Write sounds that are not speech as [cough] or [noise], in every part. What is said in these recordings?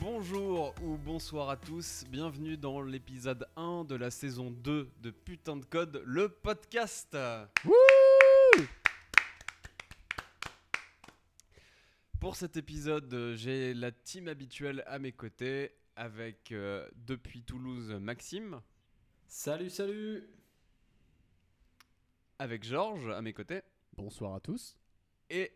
Bonjour ou bonsoir à tous, bienvenue dans l'épisode 1 de la saison 2 de Putain de Code, le podcast Pour cet épisode, euh, j'ai la team habituelle à mes côtés, avec euh, depuis Toulouse Maxime, Salut, salut avec Georges à mes côtés, Bonsoir à tous. et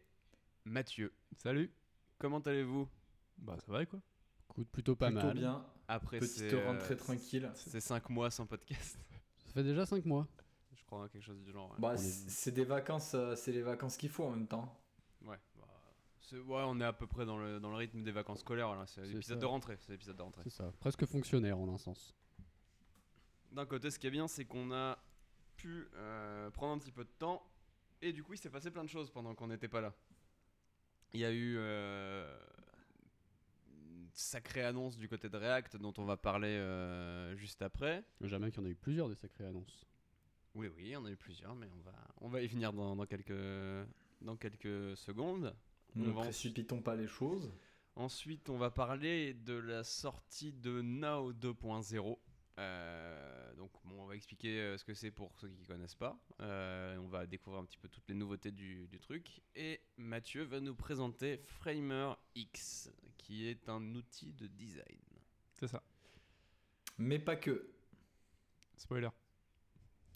Mathieu. Salut. Comment allez-vous? Bah ça va quoi? Écoute, plutôt pas Plutôt mal. bien, Après petite ces, rentrée euh, tranquille. ces 5 mois sans podcast, Ça fait déjà 5 mois. je crois quelque chose du genre. ouais. Bah, c'est des vacances, euh, c'est les vacances qu'il faut en même temps. Ouais, c'est- ouais, on est à peu près dans le, dans le rythme des vacances scolaires. là. C'est C'est l'épisode ça. de rentrée. C'est l'épisode de rentrée. C'est ça. Presque fonctionnaire en un sens. D'un côté, ce qui est bien, c'est qu'on a pu euh, prendre un petit peu de temps. Et du coup, il s'est passé plein de choses pendant qu'on n'était pas là. Il y a eu euh, une sacrée annonce du côté de React dont on va parler euh, juste après. Jamais qu'il y en a eu plusieurs des sacrées annonces. Oui, oui, il y en a eu plusieurs, mais on va, on va y venir dans, dans quelques, dans quelques secondes. Ne On précipitons pas les choses. Ensuite, on va parler de la sortie de Now 2.0. Euh, donc, bon, on va expliquer euh, ce que c'est pour ceux qui ne connaissent pas. Euh, on va découvrir un petit peu toutes les nouveautés du, du truc. Et Mathieu va nous présenter Framer X, qui est un outil de design. C'est ça. Mais pas que. Spoiler.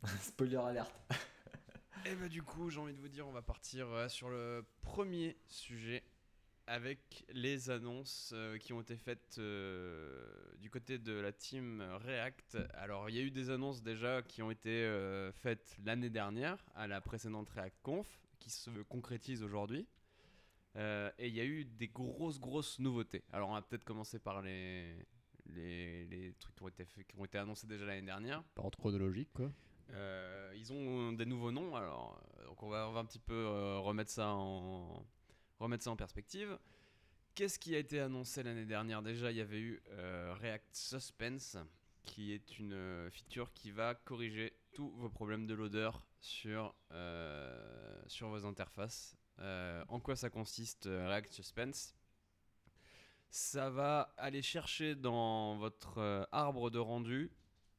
[laughs] Spoiler alerte. Et bah, du coup, j'ai envie de vous dire, on va partir euh, sur le premier sujet avec les annonces euh, qui ont été faites euh, du côté de la team React. Alors, il y a eu des annonces déjà qui ont été faites l'année dernière à la précédente React Conf qui se concrétisent aujourd'hui. Et il y a eu des grosses, grosses nouveautés. Alors, on va peut-être commencer par les, les, trucs qui ont, été qui ont été annoncés déjà l'année dernière. Par ordre chronologique quoi. Euh, ils ont des nouveaux noms, alors euh, donc on va, un petit peu euh, remettre ça en perspective. Qu'est-ce qui a été annoncé l'année dernière? Déjà, il y avait eu React Suspense, qui est une feature qui va corriger tous vos problèmes de loader sur sur vos interfaces. En quoi ça consiste React Suspense? Ça va aller chercher dans votre arbre de rendu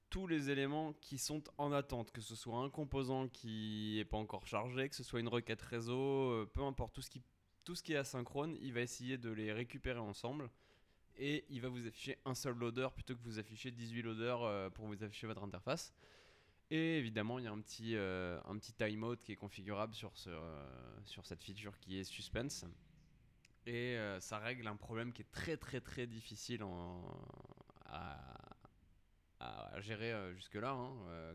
tous les éléments qui sont en attente, que ce soit un composant qui n'est pas encore chargé, que ce soit une requête réseau, euh, peu importe, tout ce, qui, est asynchrone, il va essayer de les récupérer ensemble et il va vous afficher un seul loader plutôt que vous afficher 18 loaders euh, pour vous afficher votre interface. Et évidemment, il y a un petit, euh, qui est configurable sur, ce, cette feature qui est suspense. Et ça règle un problème qui est très très très difficile à, à gérer euh, jusque-là. hein, euh,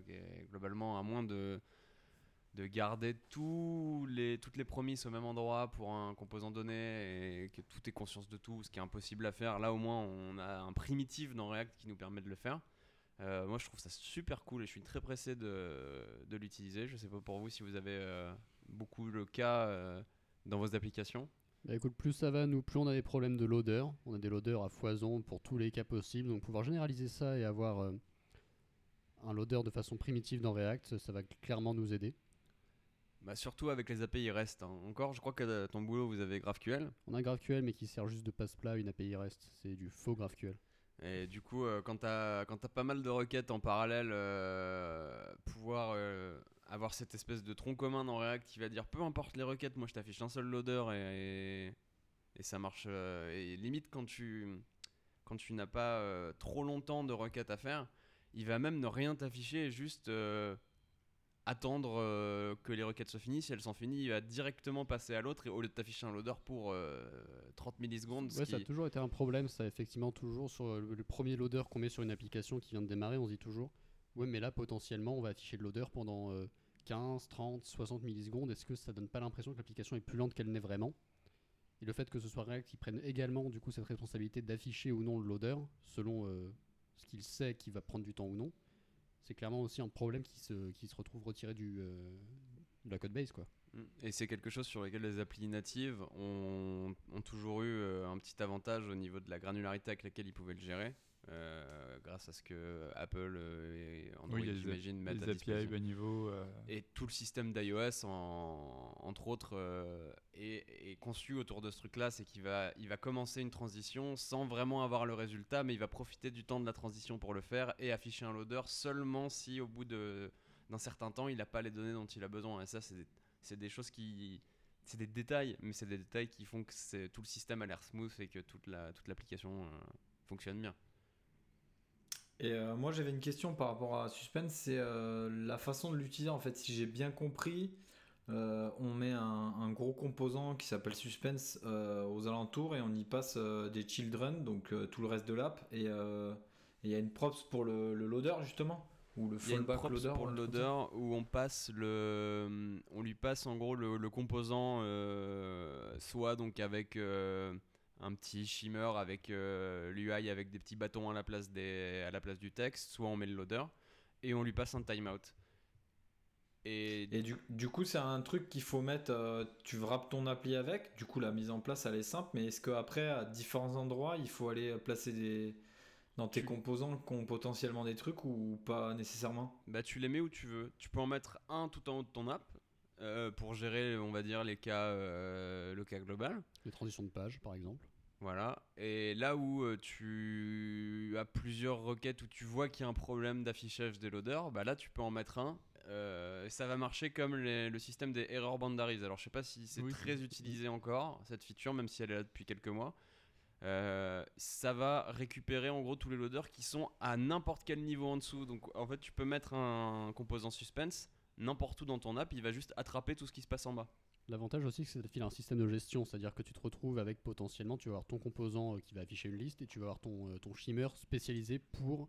globalement, à moins de, de garder toutes les promises au même endroit pour un composant donné et que tout est conscience de tout, ce qui est impossible à faire. Là, au moins, on a un primitif dans React qui nous permet de le faire. Euh, moi, je trouve ça super cool et je suis très pressé de, de l'utiliser. Je sais pas pour vous si vous avez beaucoup le cas dans vos applications. Bah écoute, plus ça va, nous, plus on a des problèmes de loader. On a des loaders à foison pour tous les cas possibles. Donc pouvoir généraliser ça et avoir euh, un loader de façon primitive dans React, ça va clairement nous aider. Bah, surtout avec les API REST. hein. Encore, je crois que euh, ton boulot, vous avez GraphQL. On a GraphQL mais qui sert juste de passe-plat à une API REST. C'est du faux GraphQL. Et du coup, euh, quand t'as quand t'as pas mal de requêtes en parallèle, euh, pouvoir euh, avoir cette espèce de tronc commun dans React qui va dire peu importe les requêtes, moi je t'affiche un seul loader et, et, et ça marche. euh, et limite quand tu quand tu n'as pas euh, trop longtemps de requêtes à faire, il va même ne rien t'afficher et juste euh, attendre que les requêtes se finissent. Si elles sont finies, il va directement passer à l'autre et au lieu de t'afficher un loader pour euh, 30 millisecondes, Ouais, ça a toujours été un problème, ça effectivement toujours sur le, le premier loader qu'on met sur une application qui vient de démarrer, on se dit toujours ouais mais là potentiellement on va afficher le loader pendant euh, 15, 30, 60 millisecondes, est-ce que ça donne pas l'impression que l'application est plus lente qu'elle n'est vraiment? Et le fait que ce soit React qui prenne également du coup cette responsabilité d'afficher ou non le loader selon euh, ce qu'il sait qui va prendre du temps ou non, c'est clairement aussi un problème qui se, qui se retrouve retiré du, euh, de la code base quoi. Mm. Et c'est quelque chose sur lequel les applis natives ont, ont toujours eu euh, un petit avantage au niveau de la granularité avec laquelle ils pouvaient le gérer. Euh, grâce à ce que Apple euh, et Android, Oui, j'imagine, mettent Les à API bas niveau. euh, Et tout le système d'iOS, en- entre autres, euh, est, est conçu autour de ce truc-là. C'est qu'il va, il va commencer une transition sans vraiment avoir le résultat, mais il va profiter du temps de la transition pour le faire et afficher un loader seulement si, au bout d'un certain temps, il n'a pas les données dont il a besoin. Et ça, c'est des, des choses qui. C'est des détails, mais c'est des détails qui font que tout le système a l'air smooth et que toute la- toute l'application euh, fonctionne bien. Et euh, moi j'avais une question par rapport à Suspense, c'est euh, la façon de l'utiliser en fait. Si j'ai bien compris, euh, on met un, un gros composant qui s'appelle Suspense aux alentours et on y passe des children, donc tout le reste de l'app. Et il y a une props pour le, le loader justement Ou le Il y a une props loader pour ou le loader où on passe le, on lui passe en gros le, le composant soit donc avec un petit shimmer avec l'UI avec des petits bâtons à la place des, à la place du texte, soit on met le loader et on lui passe un timeout. Et, Et du, du coup, c'est un truc qu'il faut mettre. euh, tu wraps ton appli avec. Du coup, la mise en place, elle est simple. Mais est-ce qu'après, à différents endroits, il faut aller placer des. Dans tes Tu- composants qui ont potentiellement des trucs ou pas nécessairement? Bah, tu les mets où tu veux. Tu peux en mettre un tout en haut de ton app euh, pour gérer, on va dire, les cas, euh, le cas global. Les transitions de page, par exemple. Voilà. Et là où euh, tu as plusieurs requêtes où tu vois qu'il y a un problème d'affichage des loaders, bah là tu peux en mettre un. euh, et ça va marcher comme les- le système des error boundaries. Alors je sais pas si c'est Oui, très utilisé encore cette feature, même si elle est là depuis quelques mois. Euh, ça va récupérer en gros tous les loaders qui sont à n'importe quel niveau en dessous. Donc en fait tu peux mettre un composant suspense n'importe où dans ton app, il va juste attraper tout ce qui se passe en bas. L'avantage aussi, c'est que ça te file un système de gestion, c'est-à-dire que tu te retrouves avec potentiellement, tu vas avoir ton composant euh, qui va afficher une liste et tu vas avoir ton, euh, ton shimmer spécialisé pour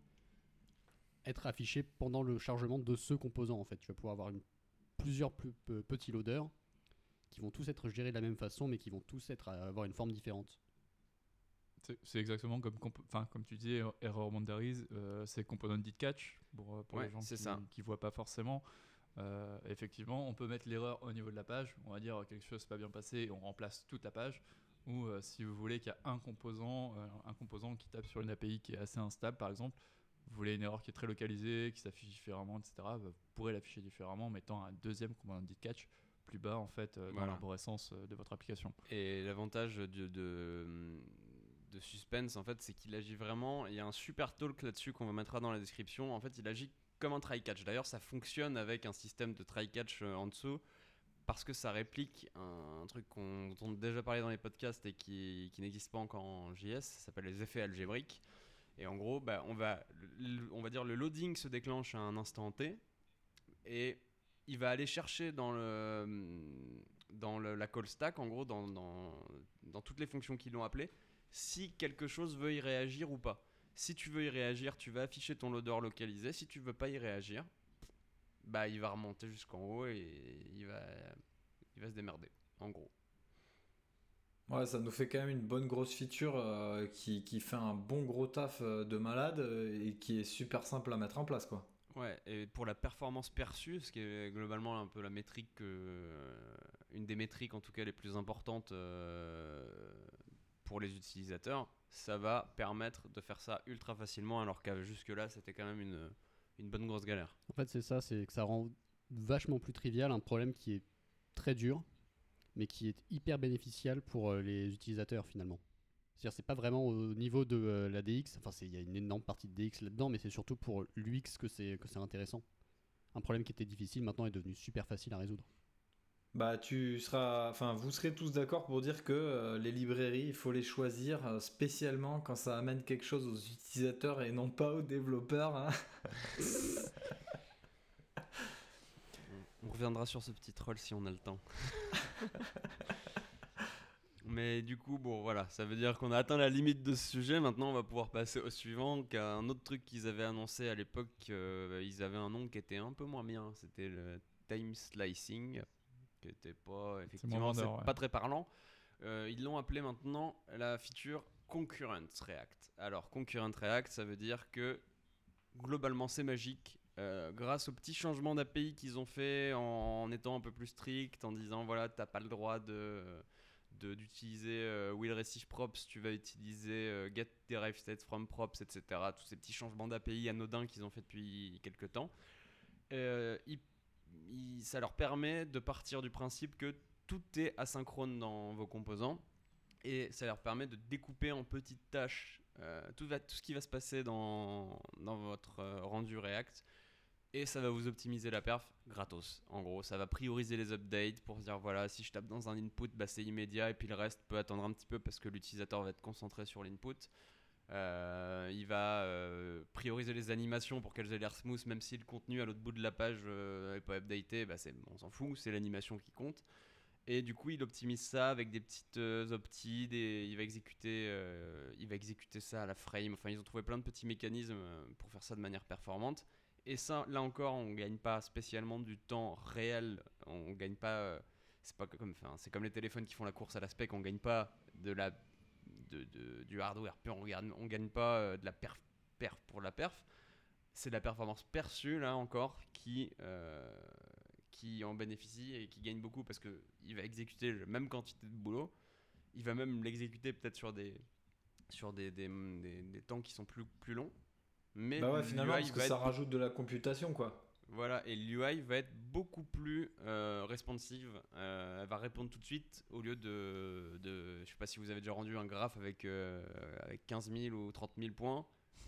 être affiché pendant le chargement de ce composant. En fait, tu vas pouvoir avoir une- plusieurs plus, pe- petits loaders qui vont tous être gérés de la même façon, mais qui vont tous être à avoir une forme différente. C'est exactement comme, enfin, comme tu disais, Error Boundaries, euh, c'est Component Did Catch pour, euh, pour Ouais, les gens qui ne voient pas forcément. Euh, effectivement, on peut mettre l'erreur au niveau de la page. On va dire euh, quelque chose n'est pas bien passé et on remplace toute la page. Ou euh, si vous voulez qu'il y a un composant, euh, un composant qui tape sur une API qui est assez instable, par exemple, vous voulez une erreur qui est très localisée, qui s'affiche différemment, etc. bah, vous pourrez l'afficher différemment en mettant un deuxième component Did Catch plus bas en fait dans Voilà. l'arborescence de votre application. Et l'avantage de, de, de Suspense, en fait, c'est qu'il agit vraiment. Il y a un super talk là-dessus qu'on mettra dans la description. En fait, il agit comme un try-catch. D'ailleurs, ça fonctionne avec un système de try-catch euh, en dessous parce que ça réplique un, truc qu'on, dont on a déjà parlé dans les podcasts et qui, n'existe pas encore en JS. Ça s'appelle les effets algébriques. Et en gros, bah, on, va, on va dire le loading se déclenche à un instant T et il va aller chercher dans le dans la call stack, en gros, dans, dans, dans toutes les fonctions qui l'ont appelé, si quelque chose veut y réagir ou pas. Si tu veux y réagir, tu vas afficher ton loader localisé. Si tu veux pas y réagir, bah il va remonter jusqu'en haut et il va, il va se démerder, en gros. Ouais, ça nous fait quand même une bonne grosse feature euh, qui, qui fait un bon gros taf euh, de malade euh, et qui est super simple à mettre en place quoi. Ouais, et pour la performance perçue, ce qui est globalement un peu la métrique, que- une des métriques en tout cas les plus importantes euh, pour les utilisateurs, ça va permettre de faire ça ultra facilement, alors qu'à jusque-là c'était quand même une, une bonne grosse galère. En fait, c'est ça, c'est que ça rend vachement plus trivial un problème qui est très dur, mais qui est hyper bénéficial pour euh, les utilisateurs finalement. C'est-à-dire, c'est pas vraiment au niveau de euh, la DX, enfin, il y a une énorme partie de DX là-dedans, mais c'est surtout pour l'UX que c'est intéressant. Un problème qui était difficile maintenant est devenu super facile à résoudre. Bah tu seras, enfin vous serez tous d'accord pour dire que euh, les librairies, il faut les choisir euh, spécialement quand ça amène quelque chose aux utilisateurs et non pas aux développeurs. hein. [laughs] On reviendra sur ce petit troll si on a le temps. [laughs] Mais du coup, bon voilà, ça veut dire qu'on a atteint la limite de ce sujet. Maintenant, on va pouvoir passer au suivant, qui un autre truc qu'ils avaient annoncé à l'époque. euh, ils avaient un nom qui était un peu moins bien. C'était le time slicing, qui était pas effectivement c'est ouais. pas très parlant. Euh, ils l'ont appelé maintenant la feature Concurrent React. Alors, Concurrent React, ça veut dire que globalement c'est magique euh, grâce aux petits changements d'API qu'ils ont fait en, en étant un peu plus strict, en disant voilà, t'as pas le droit de- d'utiliser euh, will receive props, tu vas utiliser euh, get derived state from props, etc. Tous ces petits changements d'API anodins qu'ils ont fait depuis quelques temps. Euh, ils- ça leur permet de partir du principe que tout est asynchrone dans vos composants et ça leur permet de découper en petites tâches euh, tout, ce qui va se passer dans, dans votre euh, rendu React et ça va vous optimiser la perf gratos. En gros, ça va prioriser les updates pour dire voilà, si je tape dans un input, bah, c'est immédiat et puis le reste peut attendre un petit peu parce que l'utilisateur va être concentré sur l'input. Euh, il va euh, prioriser les animations pour qu'elles aient l'air smooth, même si le contenu à l'autre bout de la page n'est pas updaté, bah, on s'en fout, c'est l'animation qui compte. Et du coup, il optimise ça avec des petites euh, optis, des- il, va exécuter, euh, il va exécuter ça à la frame. Enfin, ils ont trouvé plein de petits mécanismes euh, pour faire ça de manière performante. Et ça, là encore, on gagne pas spécialement du temps réel. On gagne pas. euh, c'est comme, c'est comme les téléphones qui font la course à la spec. On gagne pas de la, de, de- du hardware pur. On gagne, on gagne pas euh, de la perf, perf pour la perf. C'est de la performance perçue là encore qui, euh, qui en bénéficie et qui gagne beaucoup parce que il va exécuter la même quantité de boulot. Il va même l'exécuter peut-être sur des, sur des, des, des- des temps qui sont plus, plus longs. Mais Bah ouais, finalement, parce que ça être rajoute de la computation, quoi. Voilà, et l'UI va être beaucoup plus euh, responsive. Euh, elle va répondre tout de suite au lieu de, de. Je sais pas si vous avez déjà rendu un graphe avec, euh, avec 15 000 ou 30 000 points.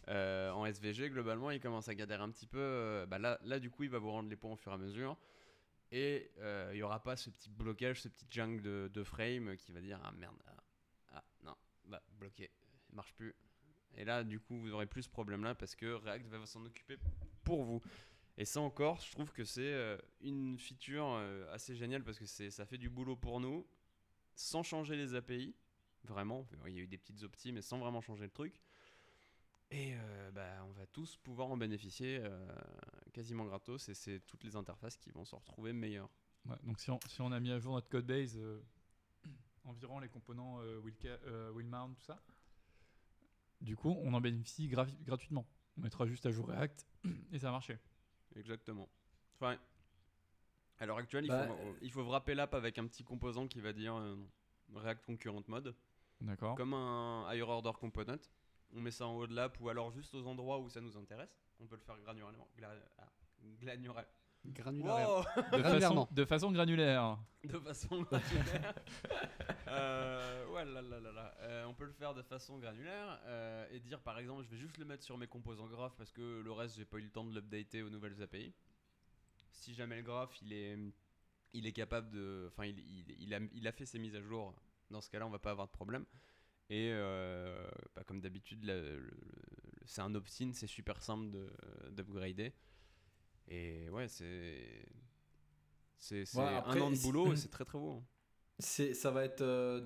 Euh, en SVG, globalement, il commence à galérer un petit peu. euh, bah là, du coup, il va vous rendre les points au fur et à mesure. Et euh, il n'y aura pas ce petit blocage, ce petit jungle de, de frame qui va dire Ah merde, ah, ah, non, bah bloqué, il marche plus. Et là, du coup, vous aurez plus ce problème-là parce que React va s'en occuper pour vous. Et ça encore, je trouve que c'est euh, une feature euh, assez géniale parce que ça fait du boulot pour nous sans changer les API. Vraiment, il y a eu des petites optis, mais sans vraiment changer le truc. Et euh, bah, on va tous pouvoir en bénéficier quasiment gratos et c'est toutes les interfaces qui vont se retrouver meilleures. Donc si on, si on a mis à jour notre code base environ les components euh, will, ca- euh, will mount, tout ça, du coup on en bénéficie gratuitement. On mettra juste à jour React et ça a marché. Exactement. Enfin, à l'heure actuelle, il, Bah, faut, il faut wrapper l'app avec un petit composant qui va dire euh, React Concurrent Mode. D'accord. comme un higher order component. On met ça en haut de l'app ou alors juste aux endroits où ça nous intéresse. On peut le faire granulairement. Gla- ah, Granulaire. Wow De façon, Granulairement. de façon granulaire. de façon granulaire. [laughs] Euh, ouais, là, là, là, là. Euh, on peut le faire de façon granulaire euh, et dire par exemple, je vais juste le mettre sur mes composants graphes parce que le reste, j'ai pas eu le temps de l'updater aux nouvelles API. Si jamais le graphe, il est, il est capable de, enfin, il, il, il a, il a fait ses mises à jour. Dans ce cas-là, on va pas avoir de problème. Et euh, bah, comme d'habitude, c'est un opt-in, c'est super simple de- d'upgrader. Et ouais, c'est. C'est Ouais, un an de boulot et c'est très très beau. hein. C'est, ça va être euh,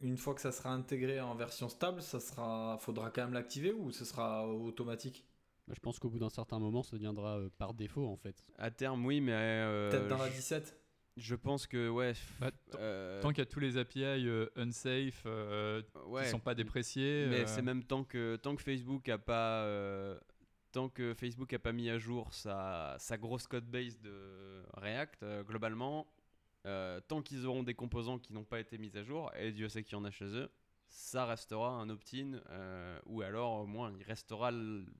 une fois que ça sera intégré en version stable, ça sera, faudra quand même l'activer ou ce sera automatique? Bah, je pense qu'au bout d'un certain moment, ça deviendra euh, par défaut en fait. À terme, oui, mais. euh, Peut-être dans la je- 17. Je pense que, ouais. Bah, tant- euh, Tant qu'il y a tous les API euh, unsafe euh, ouais, qui sont pas dépréciés. Mais euh, c'est même tant que, tant que Facebook a pas. Tant que Facebook a pas mis à jour sa, sa grosse code base de React, euh, globalement, euh, tant qu'ils auront des composants qui n'ont pas été mis à jour, et Dieu sait qu'il y en a chez eux, ça restera un opt-in, euh, ou alors au moins il restera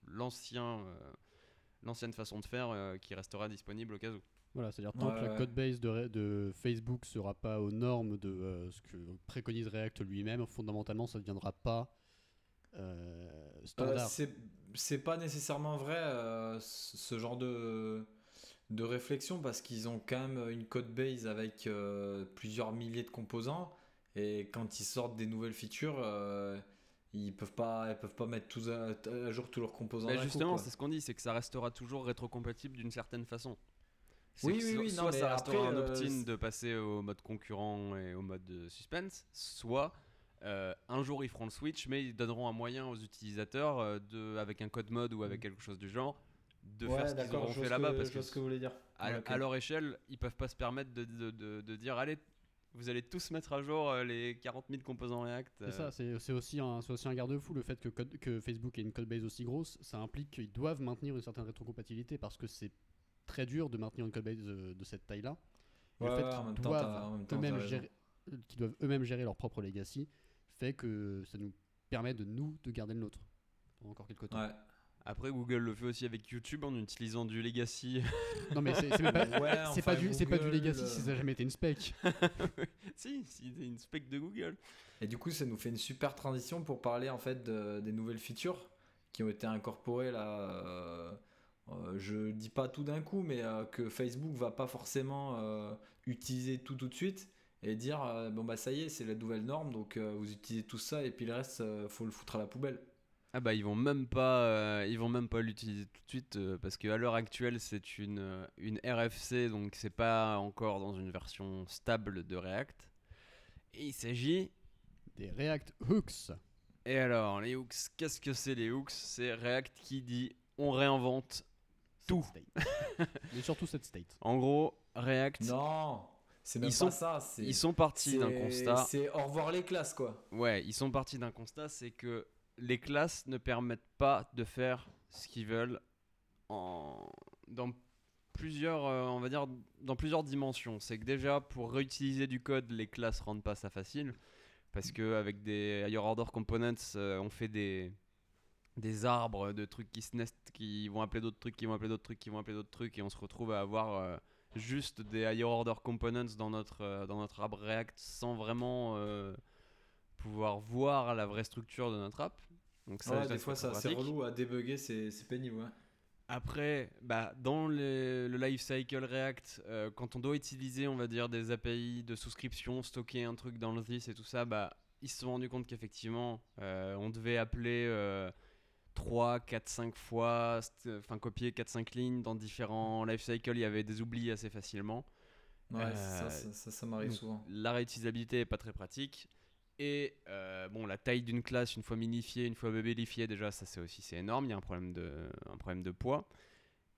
l'ancien, euh, l'ancienne façon de faire euh, qui restera disponible au cas où. Voilà, c'est-à-dire tant Ouais, que ouais. code base de, de Facebook sera pas aux normes de euh, ce que préconise React lui-même, fondamentalement, ça ne deviendra pas standard. c'est, c'est pas nécessairement vrai euh, ce genre de, de réflexion parce qu'ils ont quand même une code base avec euh, plusieurs milliers de composants et quand ils sortent des nouvelles features, euh, ils peuvent pas, ils peuvent pas mettre tous à, à jour tous leurs composants. Bah, justement, c'est ce qu'on dit, c'est que ça restera toujours rétrocompatible d'une certaine façon. Oui, oui, so- oui, non, soit mais ça restera après, un opt-in de passer au mode concurrent et au mode de suspense, soit euh, un jour ils feront le switch, mais ils donneront un moyen aux utilisateurs euh, de, avec un code mode ou avec quelque chose du genre, de Mm. Ouais, faire ce qu'ils auront fait là-bas parce que vois ce que vous voulez dire. à, Ouais, ok. à leur échelle, ils peuvent pas se permettre de, de- de- de dire allez, Vous allez tous mettre à jour euh, les 40 000 composants React. C'est ça, c'est aussi un, c'est aussi un garde-fou. Le fait que, code- que Facebook ait une codebase aussi grosse, ça implique qu'ils doivent maintenir une certaine rétrocompatibilité parce que c'est très dur de maintenir une codebase euh, de cette taille-là. Ouais, le fait qu'ils doivent eux-mêmes gérer, doivent eux-mêmes gérer leur propre legacy fait que ça nous permet de nous de garder le nôtre pendant encore quelques temps. Ouais. Après, Google le fait aussi avec YouTube en utilisant du legacy. Non mais c'est pas, [laughs] Ouais, c'est enfin, pas du, pas legacy euh, si ça n'a jamais été une spec. [laughs] si, si, c'est une spec de Google. Et du coup, ça nous fait une super transition pour parler en fait de- des nouvelles features qui ont été incorporées là. euh, euh, je dis pas tout d'un coup, mais euh, que Facebook va pas forcément euh, utiliser tout tout de suite et dire euh, bon bah ça y est, c'est la nouvelle norme, donc euh, vous utilisez tout ça et puis le reste, euh, faut le foutre à la poubelle. Ah bah ils vont même pas, euh, ils vont même pas l'utiliser tout de suite euh, parce qu'à l'heure actuelle c'est une, une RFC donc c'est pas encore dans une version stable de React. Et il s'agit Des React Hooks. et alors les hooks, qu'est-ce que c'est les hooks? C'est React qui dit on réinvente. Tout. [laughs] Mais surtout cette state. En gros React, Non, c'est même Ils pas sont- ça. ils sont partis d'un constat. C'est au revoir les classes quoi. Ouais, ils sont partis d'un constat, c'est que les classes ne permettent pas de faire ce qu'ils veulent en... dans plusieurs, euh, on va dire, dans plusieurs dimensions. C'est que déjà, pour réutiliser du code, les classes rendent pas ça facile. Parce que avec des higher order components, euh, on fait des, des arbres de trucs qui se nestent, qui vont appeler d'autres trucs, qui vont appeler d'autres trucs, qui vont appeler d'autres trucs, et on se retrouve à avoir euh, juste des higher order components dans notre, euh, dans notre arbre React sans vraiment euh, pouvoir voir la vraie structure de notre app. Donc ça, Ouais, des c'est fois, ça c'est relou à débugger, c'est c'est pénible. Ouais. Après, bah, dans les- le lifecycle React, euh, quand on doit utiliser, on va dire, des API de souscription, stocker un truc dans le this et tout ça, bah, ils se sont rendus compte qu'effectivement, euh, on devait appeler euh, 3, 4, 5 fois, enfin copier 4, 5 lignes dans différents lifecycles, il y avait des oublis assez facilement. Ouais, Euh, ça, ça, ça, ça m'arrive souvent. La réutilisabilité est pas très pratique. Et euh, bon, la taille d'une classe, une fois minifiée, une fois bébélifiée, déjà, ça c'est aussi c'est énorme. Il y a un problème de, un problème de poids.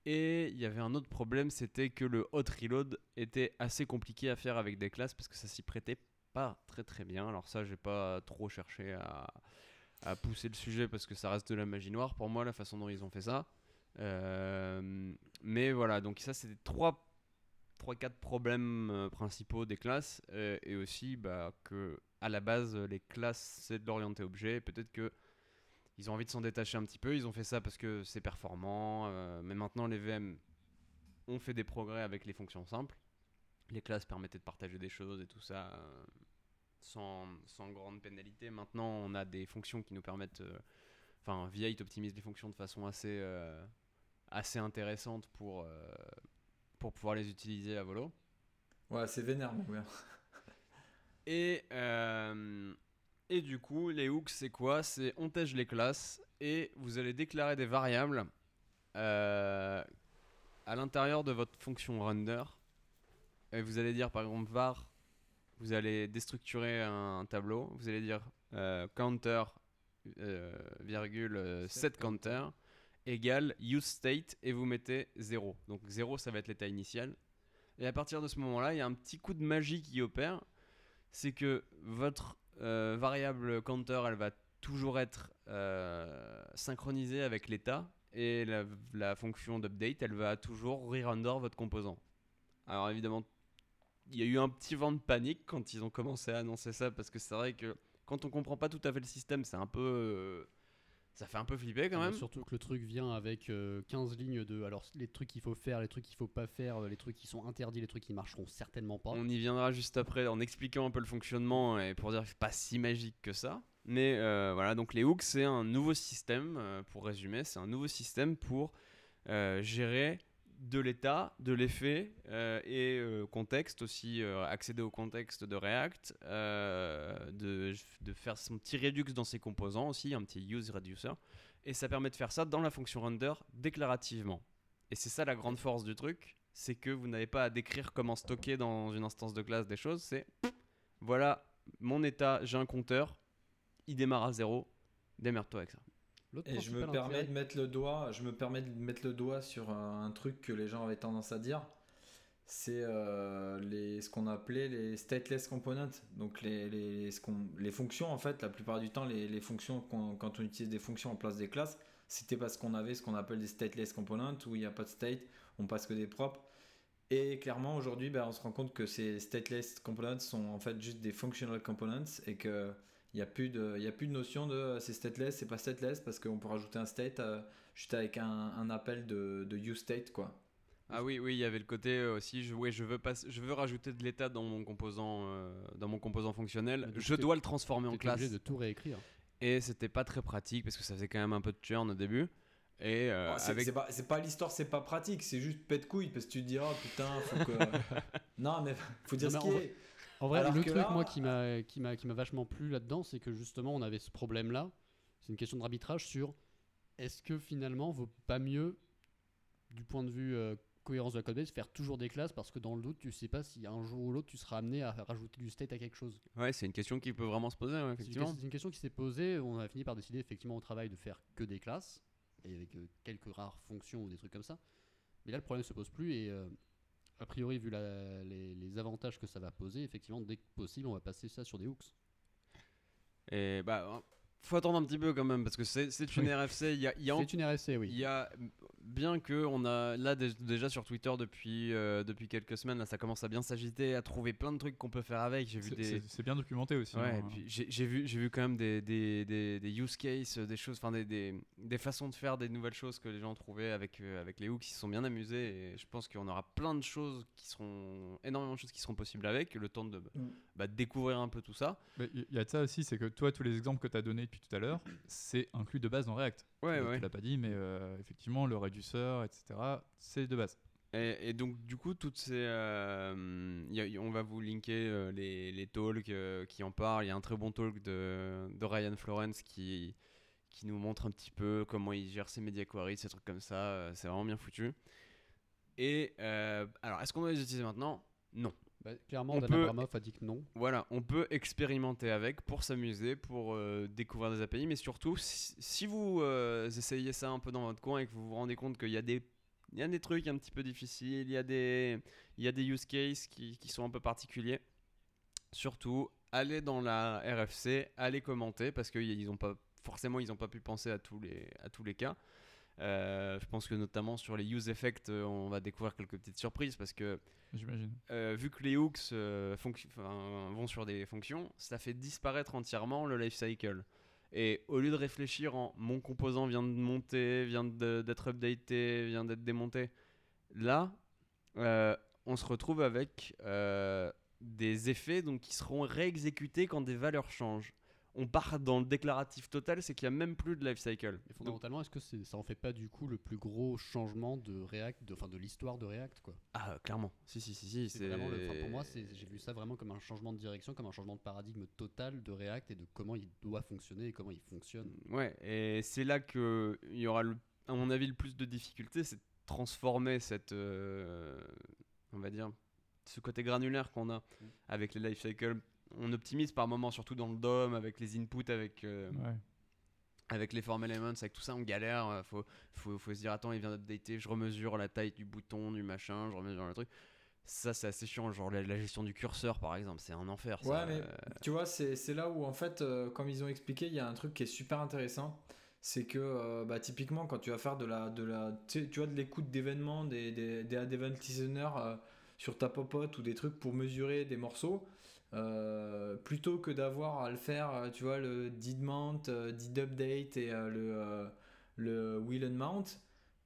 Et il y avait un autre problème, c'était que le hot reload était assez compliqué à faire avec des classes parce que ça s'y prêtait pas très très bien. Alors ça, j'ai pas trop cherché à, à pousser le sujet parce que ça reste de la magie noire pour moi, la façon dont ils ont fait ça. Euh, mais voilà, donc ça c'est trois 3-4 problèmes euh, principaux des classes euh, et aussi bah, que à la base les classes c'est de l'orienté objet. Peut-être que ils ont envie de s'en détacher un petit peu. Ils ont fait ça parce que c'est performant mais maintenant les VM ont fait des progrès avec les fonctions simples. Les classes permettaient de partager des choses et tout ça sans, sans grande pénalité maintenant on a des fonctions qui nous permettent euh, enfin V8 optimise les fonctions de façon assez euh, assez intéressante pour euh, pour pouvoir les utiliser à volo. Ouais, c'est vénère, mon gars. [laughs] Et, euh, et du coup, les hooks, c'est quoi? C'est on tège les classes et vous allez déclarer des variables euh, à l'intérieur de votre fonction render. Et vous allez dire par exemple var, vous allez déstructurer un, tableau, vous allez dire euh, counter, euh, virgule, euh, set counter égale use state et vous mettez 0. Donc 0 ça va être l'état initial. Et à partir de ce moment-là, il y a un petit coup de magie qui opère, c'est que votre euh, variable counter, elle va toujours être euh, synchronisée avec l'état et la, la fonction d'update, elle va toujours re-render votre composant. Alors évidemment, il y a eu un petit vent de panique quand ils ont commencé à annoncer ça parce que c'est vrai que quand on comprend pas tout à fait le système, c'est un peu euh, ça fait un peu flipper quand même. Surtout que le truc vient avec euh, 15 lignes de. Alors, les trucs qu'il faut faire, les trucs qu'il faut pas faire, euh, les trucs qui sont interdits, les trucs qui marcheront certainement pas. On y viendra juste après en expliquant un peu le fonctionnement et pour dire que c'est pas si magique que ça. Mais euh, voilà, donc les hooks, c'est un nouveau système, euh, pour résumer, c'est un nouveau système pour euh, gérer de l'état, de l'effet euh, et euh, contexte aussi, euh, accéder au contexte de React, de, de faire son petit redux dans ses composants aussi, un petit use reducer. Et ça permet de faire ça dans la fonction render déclarativement. Et c'est ça la grande force du truc, c'est que vous n'avez pas à décrire comment stocker dans une instance de classe des choses, c'est voilà mon état, j'ai un compteur, il démarre à zéro, démerde-toi avec ça. Et je me permets de mettre le doigt, je me permets de mettre le doigt sur un truc que les gens avaient tendance à dire, c'est euh, les, ce qu'on appelait les stateless components. Donc les, les, ce les fonctions, en fait, la plupart du temps, les, les fonctions, quand on utilise des fonctions en place des classes, c'était parce qu'on avait ce qu'on appelle des stateless components, où il n'y a pas de state, on passe que des propres. Et clairement, aujourd'hui, ben, on se rend compte que ces stateless components sont en fait juste des functional components et que il n'y a, plus de- y a plus de notion de euh, c'est stateless, c'est pas stateless, parce qu'on peut rajouter un state euh, juste avec un, un appel de, de useState, quoi. Ah oui, oui, il y avait le côté euh, aussi, je, ouais, je, veux pas, je veux rajouter de l'état dans mon composant, euh, dans mon composant fonctionnel. Je dois le transformer en classe. obligé de tout réécrire. Et c'était pas très pratique parce que ça faisait quand même un peu de churn au début. Et euh, Oh, c'est avec pas, l'histoire, c'est pas pratique, c'est juste pète couille parce que tu te dis, oh putain, faut que. [laughs] non, mais faut dire Non, ce qui en est. En vrai, Alors le truc, là- moi, qui m'a, qui m'a, qui m'a vachement plu là-dedans, c'est que justement, on avait ce problème-là. C'est une question d'arbitrage sur est-ce que finalement, vaut pas mieux, du point de vue euh, cohérence de la codebase, faire toujours des classes parce que dans le doute, tu sais pas si un jour ou l'autre, tu seras amené à rajouter du state à quelque chose. ouais, c'est une question qui peut vraiment se poser, ouais, C'est une, effectivement. c'est une question qui s'est posée. On a fini par décider effectivement au travail de faire que des classes et avec euh, quelques rares fonctions ou des trucs comme ça. Mais là, le problème se pose plus et euh, a priori, vu les, avantages que ça va poser, effectivement, dès que possible, on va passer ça sur des hooks. Bah, faut attendre un petit peu quand même parce que c'est c'est une Oui. RFC. Il y a, y C'est une RFC, oui. Il y a bien que on a là dé- déjà sur Twitter depuis euh, depuis quelques semaines là ça commence à bien s'agiter à trouver plein de trucs qu'on peut faire avec j'ai vu C'est- des C'est bien documenté aussi. ouais hein. j'ai vu j'ai vu quand même des, des, des, des use cases des choses enfin des, des, des façons de faire des nouvelles choses que les gens ont trouvées avec euh, avec les hooks ils se sont bien amusés et je pense qu'on aura plein de choses qui seront énormément de choses qui seront possibles avec le temps de Mm. bah, découvrir un peu tout ça Il y a de ça aussi, c'est que toi, tous les exemples que tu as donnés depuis tout à l'heure, c'est inclus de base dans React. ouais ouais Tu l'as pas dit, mais euh, effectivement, le réduceur, etc., c'est de base. Et, et donc, du coup, toutes ces. euh, y a- y- on va vous linker euh, les, les talks euh, qui en parlent. Il y a un très bon talk de, de Ryan Florence qui, qui nous montre un petit peu comment il gère ses media queries, ces trucs comme ça. C'est vraiment bien foutu. Et alors, est-ce qu'on doit les utiliser maintenant? Non. Bah, clairement, Dan peut- a dit que non. Voilà, on peut expérimenter avec pour s'amuser, pour euh, découvrir des API, mais surtout, si, si vous euh, essayez ça un peu dans votre coin et que vous vous rendez compte qu'il y a des, il y a des trucs un petit peu difficiles, il y a des, il y a des use cases qui, qui sont un peu particuliers, surtout, allez dans la RFC, allez commenter, parce qu'ils ont pas, forcément, ils n'ont pas pu penser à tous les, à tous les cas. Euh, je pense que notamment sur les use effects, euh, on va découvrir quelques petites surprises parce que J'imagine. euh, vu que les hooks euh, vont sur des fonctions, ça fait disparaître entièrement le life cycle. Et au lieu de réfléchir en mon composant vient de monter, vient d'être updaté, vient d'être démonté, là, on se retrouve avec des effets donc, qui seront réexécutés quand des valeurs changent. On part dans le déclaratif total, c'est qu'il n'y a même plus de life cycle. Mais fondamentalement, est-ce que ça en fait pas du coup le plus gros changement de React, de, enfin de l'histoire de React quoi? Ah, clairement. Si, si, si, si. C'est vraiment le- pour moi, j'ai vu ça vraiment comme un changement de direction, comme un changement de paradigme total de React et de comment il doit fonctionner et comment il fonctionne. Ouais, et c'est là que il y aura, le, à mon avis, le plus de difficultés, c'est de transformer cette, euh, on va dire, ce côté granulaire qu'on a Mm. avec les life cycles. On optimise par moment, surtout dans le DOM, avec les inputs, avec, euh, Ouais. avec les form elements, avec tout ça, on galère. euh, Faut, faut, faut se dire, attends, il vient d'updater, je remesure la taille du bouton, du machin, je remesure le truc. Ça, c'est assez chiant. Genre la, la gestion du curseur, par exemple, c'est un enfer. ça. Ouais, mais Euh, tu vois, c'est c'est là où, en fait, euh, comme ils ont expliqué, il y a un truc qui est super intéressant. C'est que, euh, bah, typiquement, quand tu vas faire de la, de la, tu vois, de l'écoute d'événements, des, des, des ad event listeners euh, sur ta popote ou des trucs pour mesurer des morceaux, euh, plutôt que d'avoir à le faire, euh, tu vois, le did mount, euh, did update et le, le will and mount,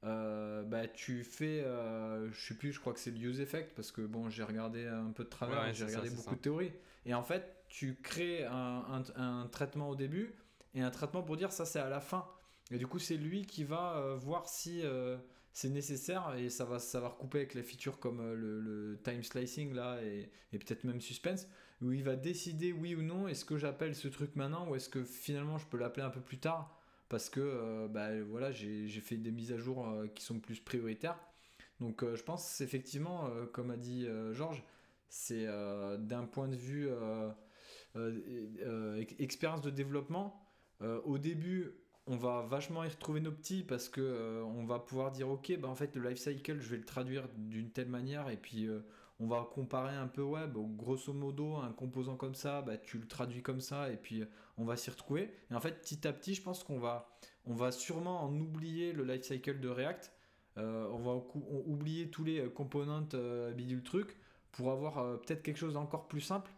euh, bah, tu fais, euh, je sais plus, je crois que c'est le use effect parce que bon, j'ai regardé un peu de travers, Ouais, j'ai ça, regardé beaucoup ça. de théories. Et en fait, tu crées un, un- un traitement au début et un traitement pour dire ça c'est à la fin. Et du coup, c'est lui qui va euh, voir si c'est nécessaire et ça va, ça va recouper avec les features comme le, le time slicing là et, et peut-être même suspense où il va décider oui ou non est-ce que j'appelle ce truc maintenant ou est-ce que finalement je peux l'appeler un peu plus tard parce que euh, bah, voilà, j'ai fait des mises à jour euh, qui sont plus prioritaires. Donc euh, je pense effectivement, comme a dit Georges, c'est d'un point de vue ex- expérience de développement. au début, on va vachement y retrouver nos petits parce que on va pouvoir dire ok bah en fait le life cycle je vais le traduire d'une telle manière et puis on va comparer un peu ouais bah, grosso modo un composant comme ça bah, tu le traduis comme ça et puis euh, on va s'y retrouver. Et en fait petit à petit je pense qu'on va on va sûrement en oublier le life cycle de React. Euh, on va oublier tous les euh, components euh, bidule truc pour avoir euh, peut-être quelque chose d'encore plus simple.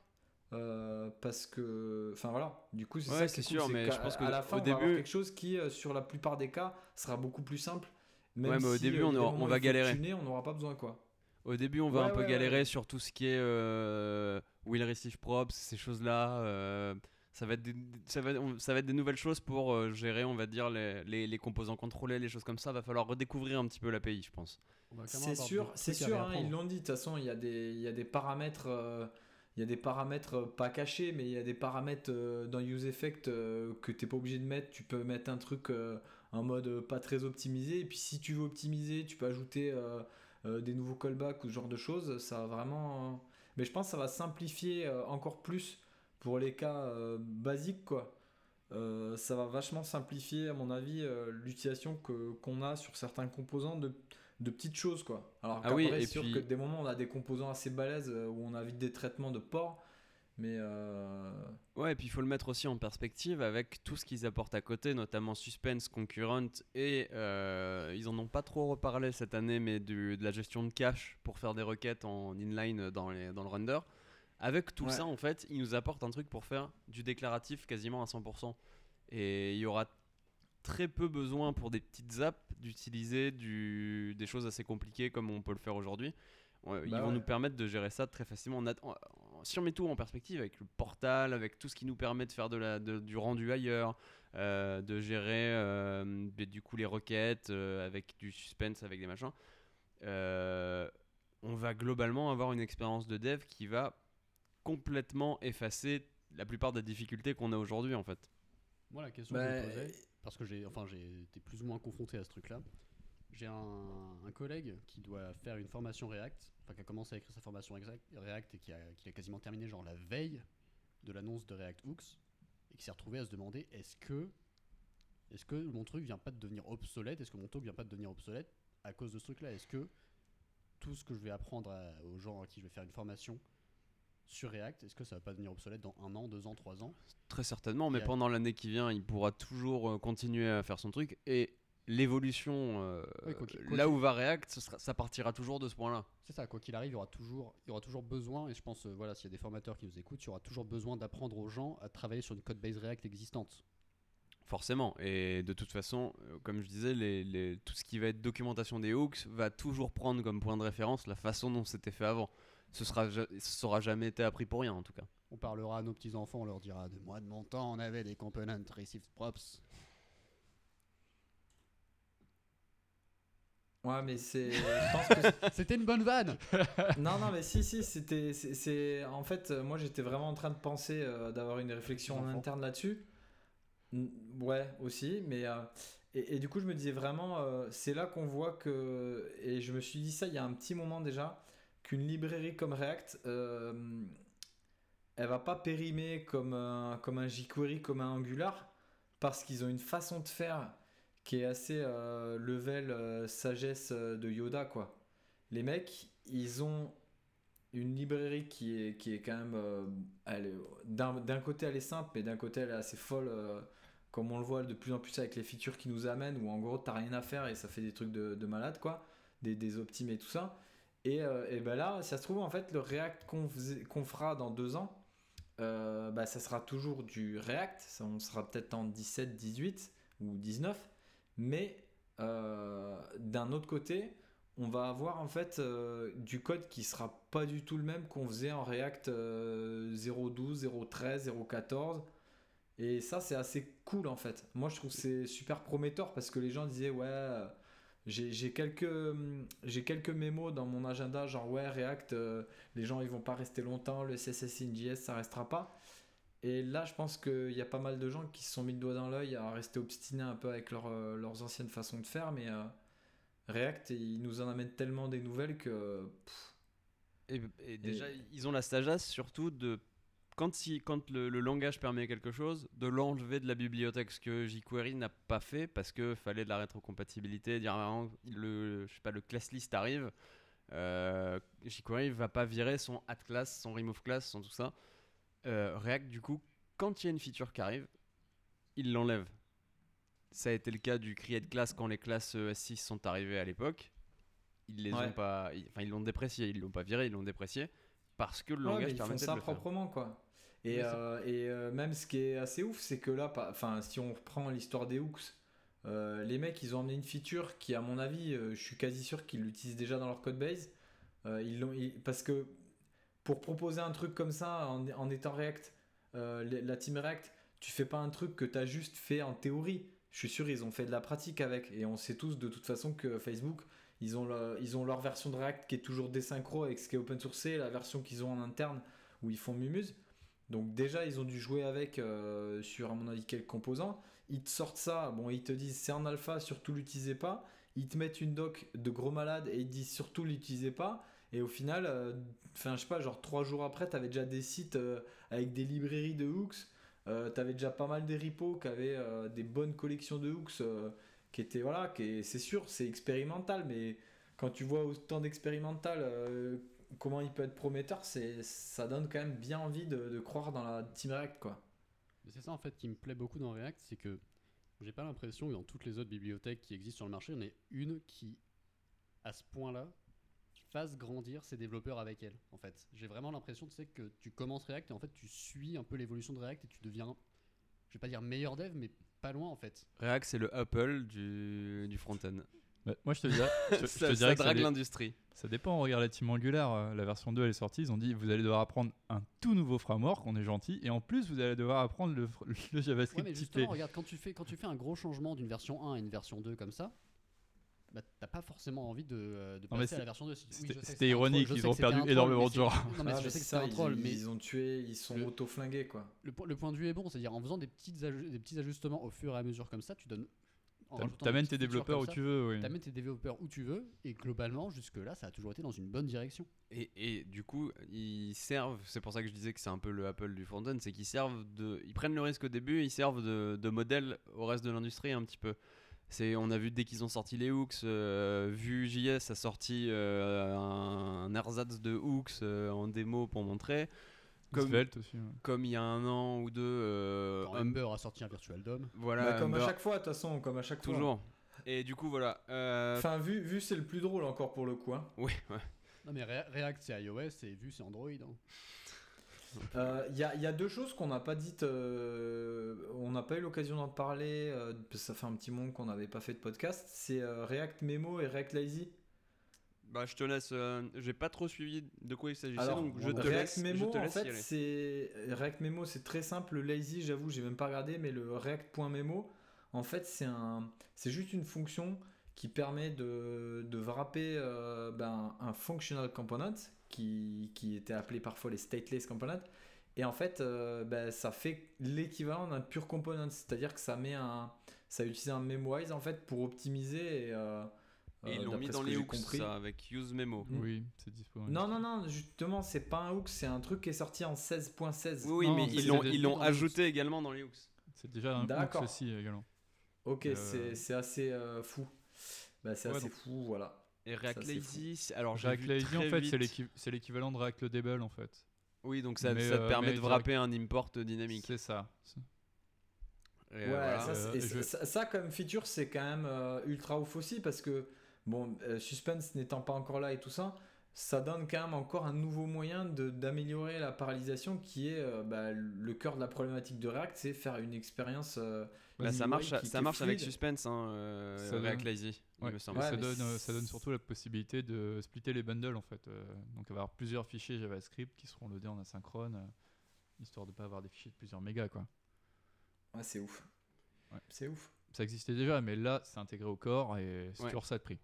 Parce que enfin voilà. Du coup c'est Ouais, ça c'est cool, sûr, mais qu'à- je pense que à la au fin on va avoir début- quelque chose qui sur la plupart des cas sera beaucoup plus simple. Même Ouais, mais au si, début, on aura- va galérer. tuner, on n'aura pas besoin quoi Au début, on va Ouais, un peu ouais, galérer ouais. sur tout ce qui est euh, will receive props, ces choses-là. euh, ça, va être des, ça, va, on- ça va être des nouvelles choses pour euh, gérer, on va dire, les, les, les composants contrôlés, les choses comme ça. Va falloir redécouvrir un petit peu l'API, je pense. C'est sûr, c'est sûr, hein, ils l'ont dit. De toute façon, il y a des, il y a des paramètres, euh, il y a des paramètres euh, pas cachés, mais il y a des paramètres dans UseEffect que t'es pas obligé de mettre. Tu peux mettre un truc en mode pas très optimisé, et puis si tu veux optimiser, tu peux ajouter des nouveaux callbacks ou ce genre de choses. Ça va vraiment. euh, Mais je pense que ça va simplifier euh, encore plus pour les cas euh, basiques, quoi. Euh, ça va vachement simplifier, à mon avis, euh, l'utilisation que qu'on a sur certains composants de, de petites choses, quoi. Alors Ah oui, et sûr puis- que des moments, on a des composants assez balèzes euh, où on a vite des traitements de port, mais euh, Ouais, et puis il faut le mettre aussi en perspective avec tout ce qu'ils apportent à côté, notamment Suspense, Concurrent, et euh, ils en ont pas trop reparlé cette année, mais du- de la gestion de cache pour faire des requêtes en inline dans, les, dans le render. Avec tout Ouais. ça, en fait, ils nous apportent un truc pour faire du déclaratif quasiment à 100%. Et il y aura très peu besoin pour des petites apps d'utiliser du- des choses assez compliquées comme on peut le faire aujourd'hui. Ouais, ils Bah vont ouais. nous permettre de gérer ça très facilement. On a- on- si on met tout en perspective avec le portal, avec tout ce qui nous permet de faire de la, de- du rendu ailleurs, euh, de gérer euh, du coup les requêtes euh, avec du suspense, avec des machins, euh, on va globalement avoir une expérience de dev qui va complètement effacer la plupart des difficultés qu'on a aujourd'hui en fait. Moi, la question que bah, je me posais, parce que j'ai enfin, j'ai été plus ou moins confronté à ce truc-là, j'ai un, un collègue qui doit faire une formation React, enfin qui a commencé à écrire sa formation React et qui a, qui a quasiment terminé genre la veille de l'annonce de React Hooks et qui s'est retrouvé à se demander est-ce que est-ce que mon truc vient pas de devenir obsolète? Est-ce que mon talk vient pas de devenir obsolète à cause de ce truc-là? Est-ce que tout ce que je vais apprendre à- aux gens à qui je vais faire une formation sur React, est-ce que ça va pas devenir obsolète dans un an, deux ans, trois ans? Très certainement, mais pendant l'année qui vient, il pourra toujours euh, continuer à faire son truc. Et l'évolution euh, Oui, quoi qu'il- quoi là où va React, sera- ça partira toujours de ce point-là. C'est ça, quoi qu'il arrive, il y aura toujours, il y aura toujours besoin, et je pense, euh, voilà, s'il y a des formateurs qui nous écoutent, il y aura toujours besoin d'apprendre aux gens à travailler sur une code base React existante. Forcément. Et de toute façon, euh, comme je disais, les, les- tout ce qui va être documentation des hooks va toujours prendre comme point de référence la façon dont c'était fait avant. Ce sera, ce sera jamais été appris pour rien en tout cas. On parlera à nos petits-enfants, on leur dira de moi, de mon temps, on avait des components received props. Ouais, mais [laughs] c'est. C'était une bonne vanne [laughs] non, non, mais si, si, c'était. c'est- En fait, euh, moi j'étais vraiment en train de penser euh, d'avoir une réflexion en interne là-dessus. Ouais, aussi, mais. euh, Et, et du coup, je me disais vraiment, euh, c'est là qu'on voit que. Et je me suis dit ça il y a un petit moment déjà, qu'une librairie comme React, euh, elle va pas périmer comme un, comme un jQuery, comme un Angular, parce qu'ils ont une façon de faire qui est assez euh, level euh, sagesse euh, de Yoda, quoi. Les mecs, ils ont une librairie qui est, qui est quand même. d'un côté, elle est simple, mais d'un côté, elle est assez folle, comme on le voit de plus en plus avec les features qui nous amènent, où en gros, t'as rien à faire et ça fait des trucs de, de malade, quoi. Des, des optimes et tout ça. Et, et ben là, ça se trouve, en fait, le React qu'on qu'on fera dans deux ans, bah, ça sera toujours du React. Ça, on sera peut-être en 17, 18 ou 19. Mais euh, d'un autre côté, on va avoir en fait euh, du code qui sera pas du tout le même qu'on faisait en React euh, 0.12, 0.13, 0.14. Et ça, c'est assez cool en fait. Moi, je trouve c'est super prometteur parce que les gens disaient, ouais, euh, j'ai quelques, hum, j'ai quelques mémos dans mon agenda, genre, ouais, React, les gens ils vont pas rester longtemps, le CSS in JS ça restera pas. Et là, je pense qu'il y a pas mal de gens qui se sont mis le doigt dans l'œil à rester obstinés un peu avec leur, euh, leurs anciennes façons de faire, mais euh, React, il nous en amène tellement des nouvelles que. pff, Et, et déjà, ils ont la sagesse surtout de quand, il- quand le, le langage permet quelque chose, de l'enlever de la bibliothèque, ce que jQuery n'a pas fait parce que fallait de la rétrocompatibilité, dire ah, le, je sais pas, le class list arrive, euh, jQuery va pas virer son add class, son remove class, son tout ça. Euh, React, du coup, quand il y a une feature qui arrive, il l'enlève. Ça a été le cas du create class quand les classes euh, S6 sont arrivées à l'époque. Ils les Ouais. ont pas, ils- enfin ils l'ont déprécié, ils l'ont pas viré, ils l'ont déprécié parce que le Ouais, langage ils font permettait ça de le faire. proprement quoi. Et, euh, et euh, même ce qui est assez ouf, c'est que là, enfin, si on reprend l'histoire des hooks, euh, les mecs, ils ont emmené une feature qui, à mon avis, je suis quasi sûr qu'ils l'utilisent déjà dans leur code base. Ils l'ont, ils- parce que pour proposer un truc comme ça en, étant React, euh, la team React, tu fais pas un truc que tu as juste fait en théorie. Je suis sûr, ils ont fait de la pratique avec. Et on sait tous de toute façon que Facebook, ils ont, leur version de React qui est toujours désynchro avec ce qui est open source, la version qu'ils ont en interne où ils font Mumuse. Donc déjà, ils ont dû jouer avec euh, sur, à mon avis, quelques composants. Ils te sortent ça, bon, ils te disent c'est en alpha, surtout l'utilisez pas. Ils te mettent une doc de gros malades et ils te disent surtout l'utilisez pas. Et au final, euh, enfin, je sais pas, genre trois jours après, tu avais déjà des sites euh, avec des librairies de hooks. Euh, tu avais déjà pas mal des repos qui avaient euh, des bonnes collections de hooks euh, qui étaient, voilà, qui est- c'est sûr, c'est expérimental, mais quand tu vois autant d'expérimental, euh, comment il peut être prometteur, c'est, ça donne quand même bien envie de, croire dans la Team React, quoi. C'est ça en fait qui me plaît beaucoup dans React, c'est que j'ai pas l'impression que dans toutes les autres bibliothèques qui existent sur le marché, il y en ait une qui, à ce point-là, fasse grandir ses développeurs avec elle. En fait, j'ai vraiment l'impression, tu sais, que tu commences React et en fait tu suis un peu l'évolution de React et tu deviens, je vais pas dire meilleur dev, mais pas loin en fait. React, c'est le Apple du, du front-end. Bah, moi, je te dirais, je, je ça, te ça dirais ça, drague dé- l'industrie. ça dépend. Regarde la team Angular, euh, la version 2 elle est sortie. Ils ont dit vous allez devoir apprendre un tout nouveau framework, on est gentil, et en plus vous allez devoir apprendre le, [laughs] Ouais, JavaScript mais typé. justement, regarde, quand tu, fais, quand tu fais un gros changement d'une version 1 à une version 2 comme ça, bah, t'as pas forcément envie de, euh, de Non, mais passer à c'est- la version 2. Si- oui, c'était- ironique, troll, ils ont perdu énormément de gens. c'est- Non, mais Ah, je sais que ça, c'est un ils- troll, ils, mais ils ont tué, ils sont Le- auto-flingués, quoi. le, le point de vue est bon, c'est-à-dire en faisant des, petites des petits ajustements au fur et à mesure comme ça, tu donnes. T'amènes tes développeurs où ça, tu veux. Oui. T'amènes tes développeurs où tu veux, et globalement, jusque-là, ça a toujours été dans une bonne direction. Et, et du coup, ils servent, c'est pour ça que je disais que c'est un peu le Apple du front-end, c'est qu'ils servent de. Ils prennent le risque au début, ils servent de, de modèle au reste de l'industrie un petit peu. C'est, on a vu dès qu'ils ont sorti les hooks, euh, Vue.js a sorti euh, un, un ersatz de hooks euh, en démo pour montrer. Comme, Svelte aussi. ouais. comme il y a un an ou deux, euh, Quand Hum- Humber a sorti un Virtual DOM. voilà, Bah, comme à Humber- chaque fois, de toute façon, comme à chaque fois. toujours. Et du coup, voilà. euh, Enfin, vu, vu c'est le plus drôle encore pour le coup. hein. oui, ouais. Non, mais Re- React, c'est iOS, et Vue, c'est Android. hein. Euh, Il y, a, il y a deux choses qu'on n'a pas dites. euh, on n'a pas eu l'occasion d'en parler. euh, ça fait un petit moment qu'on n'avait pas fait de podcast. C'est euh, React Memo et React Lazy. Bah, je te laisse. euh, J'ai pas trop suivi de quoi il s'agissait, donc je te React laisse. je Memo, te en laisse fait, c'est React Memo, c'est très simple. Le Lazy, j'avoue, j'ai même pas regardé, mais le React.memo, en fait, c'est un, c'est juste une fonction qui permet de, de wrapper euh, ben, un functional component qui, qui était appelé parfois les stateless components. Et en fait, euh, ben, ça fait l'équivalent d'un pur component, c'est-à-dire que ça met un, ça utilise un memwise en fait pour optimiser. Et, euh, Et ils euh, l'ont mis dans les hooks, compris. ça, avec use memo. Mm. Oui, c'est disponible. Non, non, non, justement, c'est pas un hook, c'est un truc qui est sorti en 16.16. Oui, oui, Non, mais ils l'ont, ils l'ont ajouté également dans les hooks. C'est déjà un hook D'accord. aussi également. Ok, Euh, c'est c'est assez euh, fou. Bah, c'est Ouais, assez donc- fou, voilà. Et React Ça, Lazy, c'est- alors j'ai React Lazy, en fait, c'est l'équivalent de React Loadable en fait. Oui, donc ça, Mais, ça te euh, permet de direct- wrapper un import dynamique. C'est ça. Et, ouais, euh, voilà. ça, c'est- Euh, et je- ça, ça, comme feature, c'est quand même euh, ultra ouf aussi parce que, bon, euh, Suspense n'étant pas encore là et tout ça, ça donne quand même encore un nouveau moyen de- d'améliorer la paralysation qui est euh, bah, le cœur de la problématique de React, c'est faire une expérience. euh, Bah, une ça marche, qui- ça qui est marche avec. Suspense, hein, euh, Ça React donne- Lazy, il Ouais. me semble. Ouais, ça, donne, euh, c'est- ça donne surtout la possibilité de splitter les bundles en fait. Euh, donc avoir plusieurs fichiers JavaScript qui seront loadés en asynchrone, euh, histoire de pas avoir des fichiers de plusieurs mégas quoi. Ouais, c'est ouf. Ouais. C'est ouf. Ça existait déjà, mais là c'est intégré au corps et c'est Ouais. toujours ça de prix.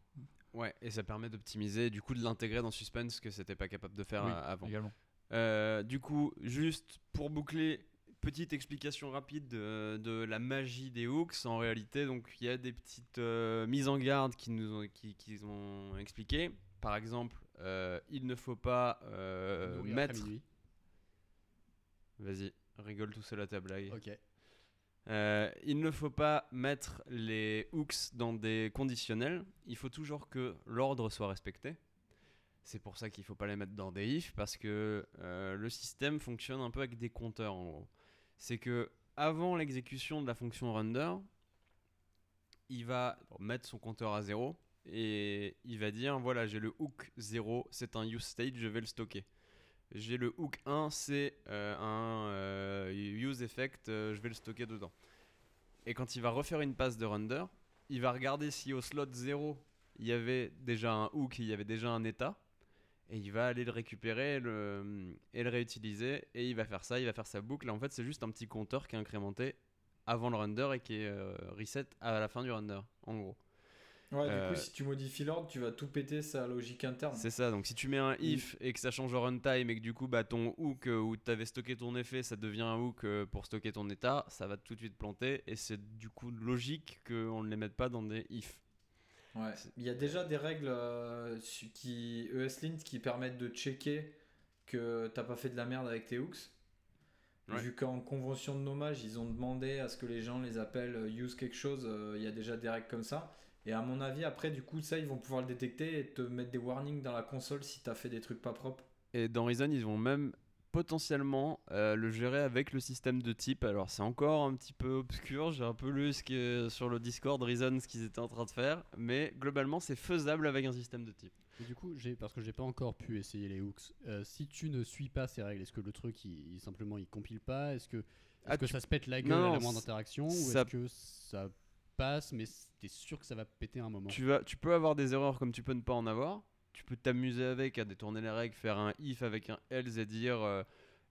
Ouais, et ça permet d'optimiser, du coup de l'intégrer dans Suspense que c'était pas capable de faire Oui, euh, avant. également. Euh, du coup, juste pour boucler, petite explication rapide de, de la magie des hooks. En réalité, donc il y a des petites euh, mises en garde qui nous ont, qui, qu'ils ont expliquées. Par exemple, euh, il ne faut pas mettre. Vas-y, rigole tout seul à ta blague. Ok. Euh, il ne faut pas mettre les hooks dans des conditionnels. Il faut toujours que l'ordre soit respecté. C'est pour ça qu'il ne faut pas les mettre dans des if parce que euh, le système fonctionne un peu avec des compteurs en gros. C'est que avant l'exécution de la fonction render, il va mettre son compteur à 0 et il va dire voilà, j'ai le hook 0, c'est un use state, je vais le stocker. J'ai le hook 1, c'est euh, un euh, use effect, euh, je vais le stocker dedans. Et quand il va refaire une passe de render, il va regarder si au slot 0, il y avait déjà un hook, il y avait déjà un état. Et il va aller le récupérer le, et le réutiliser. Et il va faire ça, il va faire sa boucle. En fait, c'est juste un petit compteur qui est incrémenté avant le render et qui est euh, reset à la fin du render, en gros. Ouais, du Euh, coup, si tu modifies l'ordre, tu vas tout péter sa logique interne. C'est ça, donc si tu mets un if et que ça change au runtime et que du coup bah, ton hook euh, où tu avais stocké ton effet, ça devient un hook euh, pour stocker ton état, ça va tout de suite planter et c'est du coup logique qu'on ne les mette pas dans des if. Ouais. Il y a déjà des règles euh, qui ESLint qui permettent de checker que t'as pas fait de la merde avec tes hooks. Ouais. Vu qu'en convention de nommage, ils ont demandé à ce que les gens les appellent euh, use quelque chose, euh, il y a déjà des règles comme ça. Et à mon avis, après, du coup, ça, ils vont pouvoir le détecter et te mettre des warnings dans la console si t'as fait des trucs pas propres. Et dans Reason, ils vont même potentiellement euh, le gérer avec le système de type. Alors c'est encore un petit peu obscur, j'ai un peu lu ce que, sur le Discord Reason ce qu'ils étaient en train de faire, mais globalement c'est faisable avec un système de type. Et du coup, j'ai parce que j'ai pas encore pu essayer les hooks. euh, si tu ne suis pas ces règles, est-ce que le truc il, il- simplement il compile pas? Est-ce que, est Ah, que tu- ça se pète la gueule Non, à la moindre ça- interaction? Ou est-ce que ça passe mais t'es sûr que ça va péter un moment Tu, vas, tu peux avoir des erreurs comme tu peux ne pas en avoir. Tu peux t'amuser avec à détourner les règles, faire un if avec un else et dire euh,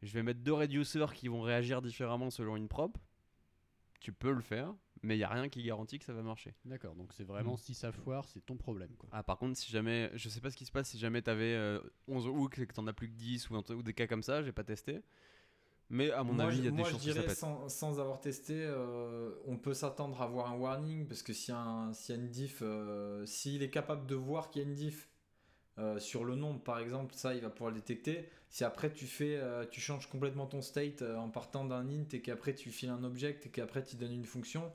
je vais mettre deux reducers qui vont réagir différemment selon une prop. Tu peux le faire, mais il n'y a rien qui garantit que ça va marcher. D'accord, donc c'est vraiment Mm. si ça foire, c'est ton problème quoi. Ah, par contre, si jamais, je sais pas ce qui se passe si jamais t'avais euh, 11 hooks et que t'en as plus que 10 ou, ou des cas comme ça, j'ai pas testé. Mais à mon moi, avis, il y a je- des moi, chances je que ça dirais, pète. sans, sans avoir testé, euh, on peut s'attendre à avoir un warning parce que s'il y, y a une diff, euh, s'il est capable de voir qu'il y a une diff euh, sur le nombre, par exemple, ça, il va pouvoir le détecter. Si après tu fais, euh, tu changes complètement ton state en partant d'un int et qu'après tu files un object et qu'après tu donnes une fonction,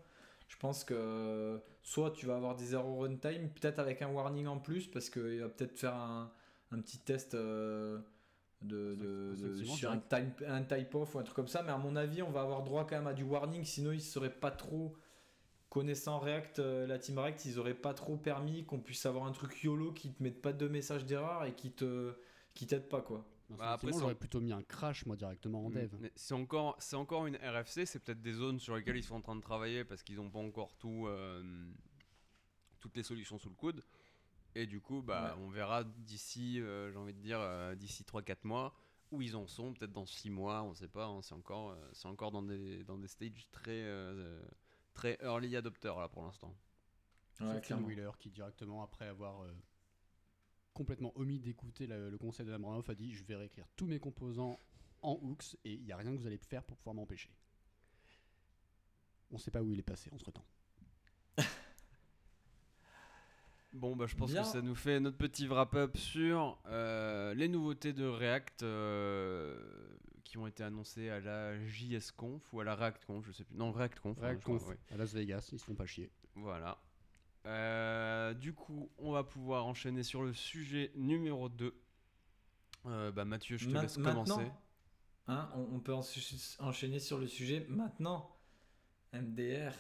je pense que soit tu vas avoir des erreurs runtime, peut-être avec un warning en plus parce qu'il va peut-être faire un, un petit test. euh, de, de- de- Effectivement, sur un type, un type off ou un truc comme ça mais à mon avis on va avoir droit quand même à du warning sinon ils seraient pas trop connaissant React euh, la team React ils auraient pas trop permis qu'on puisse avoir un truc YOLO qui te mette pas de message d'erreur et qui te qui t'aide pas quoi Bah, après, j'aurais plutôt mis un crash moi directement en Mm, dev. C'est encore, c'est encore une RFC, c'est peut-être des zones sur lesquelles ils sont en train de travailler parce qu'ils n'ont pas encore tout, euh, toutes les solutions sous le coude. Et du coup, bah, on verra d'ici, euh, j'ai envie de dire, euh, d'ici 3-4 mois où ils en sont, peut-être dans 6 mois, on sait pas, hein, c'est encore, euh, c'est encore dans des, dans des stages très, euh, très early adopteurs là pour l'instant. Ouais, Ken. Wheeler qui directement après avoir euh, complètement omis d'écouter le conseil de Abramov a dit je vais réécrire tous mes composants en hooks et il n'y a rien que vous allez faire pour pouvoir m'empêcher. On sait pas où il est passé entre temps. Bon, bah, je pense Bien. que ça nous fait notre petit wrap-up sur euh, les nouveautés de React euh, qui ont été annoncées à la JSConf ou à la ReactConf, je sais plus. Non, ReactConf. hein, React je crois, Conf ouais. à Las Vegas, ils se font pas chier. Voilà. Euh, du coup, on va pouvoir enchaîner sur le sujet numéro 2. Euh, bah, Mathieu, je te Ma- laisse commencer. maintenant hein, on, on peut enchaîner sur le sujet maintenant MDR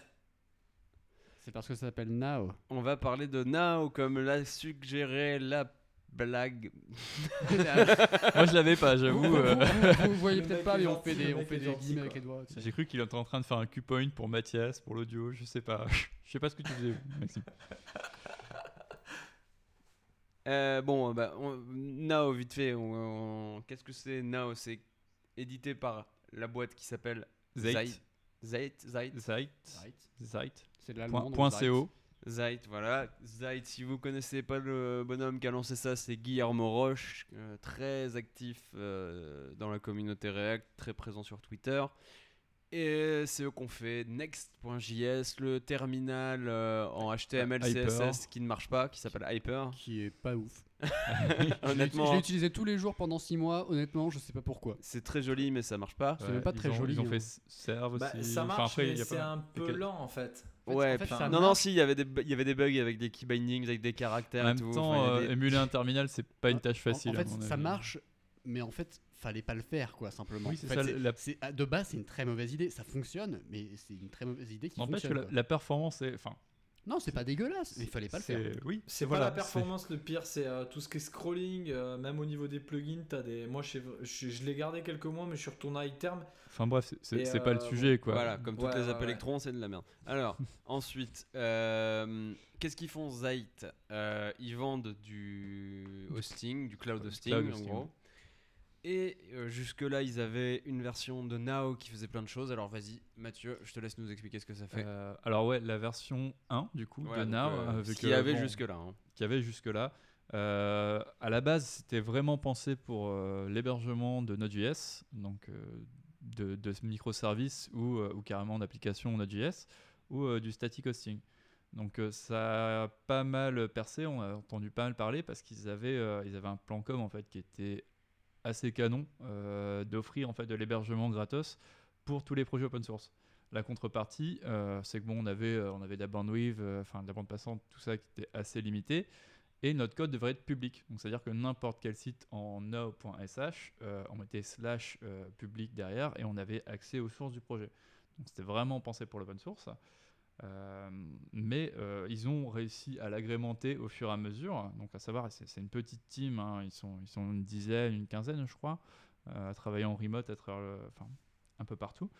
C'est parce que ça s'appelle Now. On va parler de Now, comme l'a suggéré la blague. [laughs] Moi, je l'avais pas, j'avoue. vous, euh, vous- vous voyez peut-être pas, mais on fait des, on fait des guillemets avec les doigts. tu sais. J'ai cru qu'il était en train de faire un Q-point pour Mathias, pour l'audio, je sais pas. [laughs] Je sais pas ce que tu faisais, Maxime. Euh, bon, bah, on- Now, vite fait, on- on- qu'est-ce que c'est Now C'est édité par la boîte qui s'appelle Zeit. Zeit, Zeit, Zeit. Zeit. C'est de l'allemand. Point, point Zeit. CO. Zeit, voilà. Zeit, si vous connaissez pas le bonhomme qui a lancé ça, c'est Guillermo Roche, euh, très actif euh, dans la communauté React, très présent sur Twitter. Et c'est eux qu'on fait Next.js, le terminal euh, en HTML, Hyper. CSS qui ne marche pas, qui s'appelle Hyper. Qui est pas ouf. [laughs] Je l'ai Honnêtement, utilisé tous les jours pendant 6 mois. Honnêtement, je sais pas pourquoi. c'est très joli, mais ça marche pas. C'est même pas très ont- joli, Ils ont hein. fait Serve Bah, aussi. ça Enfin, marche, après, mais c'est pas- un peu lent en fait. fait, ouais, en fait, ça non, non, si, il y avait des, bu- il y avait des bugs avec des key bindings, avec des caractères En et même tout. temps, Enfin, y a euh, des- émuler un terminal, c'est pas une tâche facile. En, fait, ça marche, mais en fait, fallait pas le faire, quoi, simplement. Oui, c'est En fait, ça, la- ah, de base, c'est une très mauvaise idée. Ça fonctionne, mais c'est une très mauvaise idée qui que fonctionne. la, quoi. la performance est. Enfin, Non, c'est pas dégueulasse, mais il fallait pas le faire. c'est- Oui, C'est voilà, pas la performance le pire, c'est euh, tout ce qui est scrolling, euh, même au niveau des plugins, t'as des. Moi, je, sais- je, je l'ai gardé quelques mois, mais je suis retourné à iTerm. Enfin bref, c'est- pas le euh, sujet quoi. Voilà, comme toutes Ouais, les apps ouais. électrons, c'est de la merde. Alors, [laughs] ensuite, euh, qu'est-ce qu'ils font Zite Euh, Ils vendent du hosting, du cloud hosting, Cloud en hosting, gros. Et euh, jusque-là, ils avaient une version de Now qui faisait plein de choses. Alors vas-y, Mathieu, je te laisse nous expliquer ce que ça fait. Euh, alors ouais, la version 1 du coup de Now, euh, ce qu'il que, y avait bon, jusque-là. hein. qu'il y avait jusque-là. À la base, c'était vraiment pensé pour euh, l'hébergement de Node.js, donc de, de ce microservice ou, ou carrément d'application Node.js, ou du static hosting. Donc ça a pas mal percé, on a entendu pas mal parler parce qu'ils avaient, euh, ils avaient un plan com en fait qui était assez canon euh, d'offrir en fait de l'hébergement gratos pour tous les projets open source. La contrepartie, euh, c'est que bon, on avait, euh, on avait de la bandwidth, enfin de la bande passante, tout ça qui était assez limité. Et notre code devrait être public. Donc, c'est-à-dire que n'importe quel site en now.sh, euh, on mettait slash public derrière et on avait accès aux sources du projet. Donc, c'était vraiment pensé pour l'open source. Euh, mais euh, ils ont réussi à l'agrémenter au fur et à mesure. Donc, à savoir, c'est une petite team, hein, ils, sont, ils sont une dizaine, une quinzaine, je crois, euh, à travailler en remote, à travers enfin, un peu partout.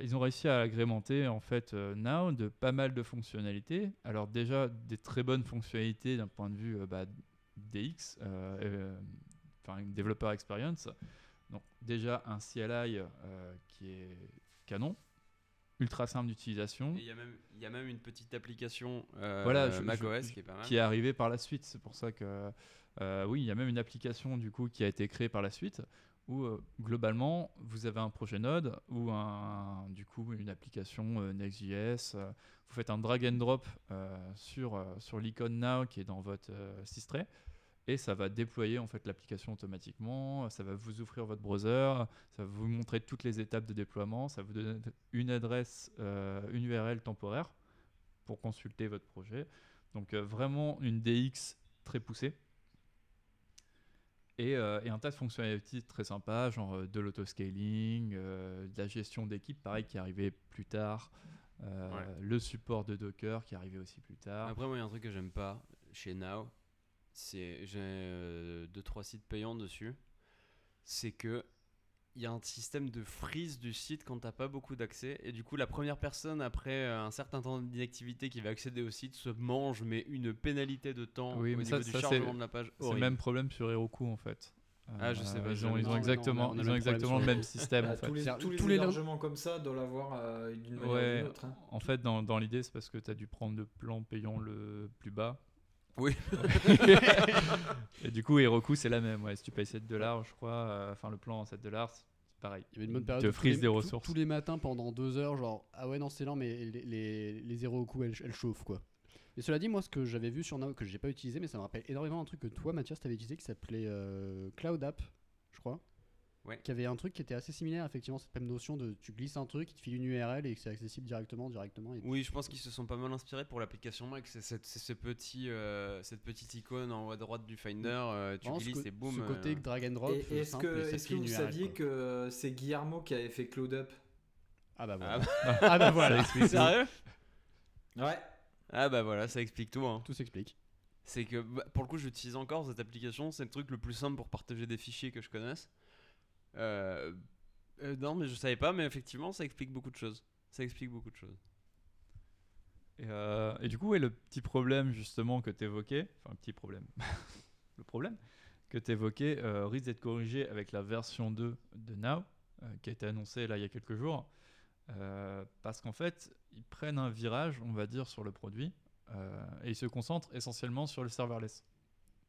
Ils ont réussi à agrémenter en fait Now de pas mal de fonctionnalités. Alors déjà des très bonnes fonctionnalités d'un point de vue bah, DX, enfin developer experience. Donc déjà un CLI qui est canon, ultra simple d'utilisation, il y, a même- il y a même une petite application euh, Voilà, je- macOS je- qui est pas mal. qui est arrivé par la suite. C'est pour ça que euh, oui, il y a même une application du coup qui a été créée par la suite où euh, globalement vous avez un projet Node ou un, du coup une application euh, Next.js. vous faites un drag and drop sur, sur l'icône Now qui est dans votre systret et ça va déployer en fait l'application automatiquement. Ça va vous ouvrir votre browser, ça va vous montrer toutes les étapes de déploiement, ça va vous donner une adresse, euh, une URL temporaire pour consulter votre projet. Donc euh, vraiment une DX très poussée. Et, euh, et un tas de fonctionnalités très sympas, genre de l'autoscaling, de la gestion d'équipe, pareil, qui arrivait plus tard. Ouais. Le support de Docker qui arrivait aussi plus tard. Après, moi, il y a un truc que j'aime pas chez Now. C'est j'ai euh, deux trois sites payants dessus. C'est que il y a un système de freeze du site quand t'as pas beaucoup d'accès et du coup la première personne après euh, un certain temps d'inactivité qui va accéder au site se mange mais une pénalité de temps Oui, au mais niveau ça- du ça, chargement c'est- de la page. C'est le même problème sur Heroku en fait. Ah, je sais pas, Ils ont, ils exactement, ils le ont même exactement le même système en Bah, fait. tous les, tous les tous les lin- hébergements comme ça doivent l'avoir euh, d'une manière ou d'une autre. hein. En fait, dans, dans l'idée, c'est parce que tu as dû prendre le plan payant le plus bas. Oui. Et du coup, Heroku, c'est la même. Ouais, si tu payes 7 dollars, je crois, euh, enfin le plan en 7 dollars, c'est pareil. Il y avait une bonne période tous freeze les- des tous- ressources. Tous les matins pendant deux heures, genre ah ouais non c'est lent mais les, les, les elles, elles chauffent quoi. Mais cela dit moi ce que j'avais vu sur Now que j'ai pas utilisé mais ça me rappelle énormément un truc que toi Mathias t'avais utilisé qui s'appelait euh, Cloud App je crois. Ouais. Qui avait un truc qui était assez similaire effectivement cette même notion de tu glisses un truc il te file une URL et que c'est accessible directement directement. Et Oui, je pense qu'ils se sont pas mal inspirés pour l'application Mac. C'est ce petit, euh, cette petite icône en haut à droite du Finder. euh, tu glisses et boum. ce côté euh, drag and drop. Et Est-ce que, est-ce que vous URL, saviez quoi. que c'est Guillermo qui avait fait Cloud Up? Ah bah Ah voilà. ah bah [laughs] voilà. Sérieux? Ouais. Ah bah voilà, ça explique tout. hein. Tout s'explique. C'est que bah, pour le coup, j'utilise encore cette application. C'est le truc le plus simple pour partager des fichiers que je connaisse. Euh, euh, non, mais je savais pas, mais effectivement, ça explique beaucoup de choses. Ça explique beaucoup de choses. Et, euh, du coup, ouais, le petit problème justement que tu évoquais, enfin, petit problème, [laughs] le problème que tu risque d'être corrigé avec la version 2 de Now, qui a été annoncée là il y a quelques jours. Parce qu'en fait, ils prennent un virage, on va dire, sur le produit et ils se concentrent essentiellement sur le serverless.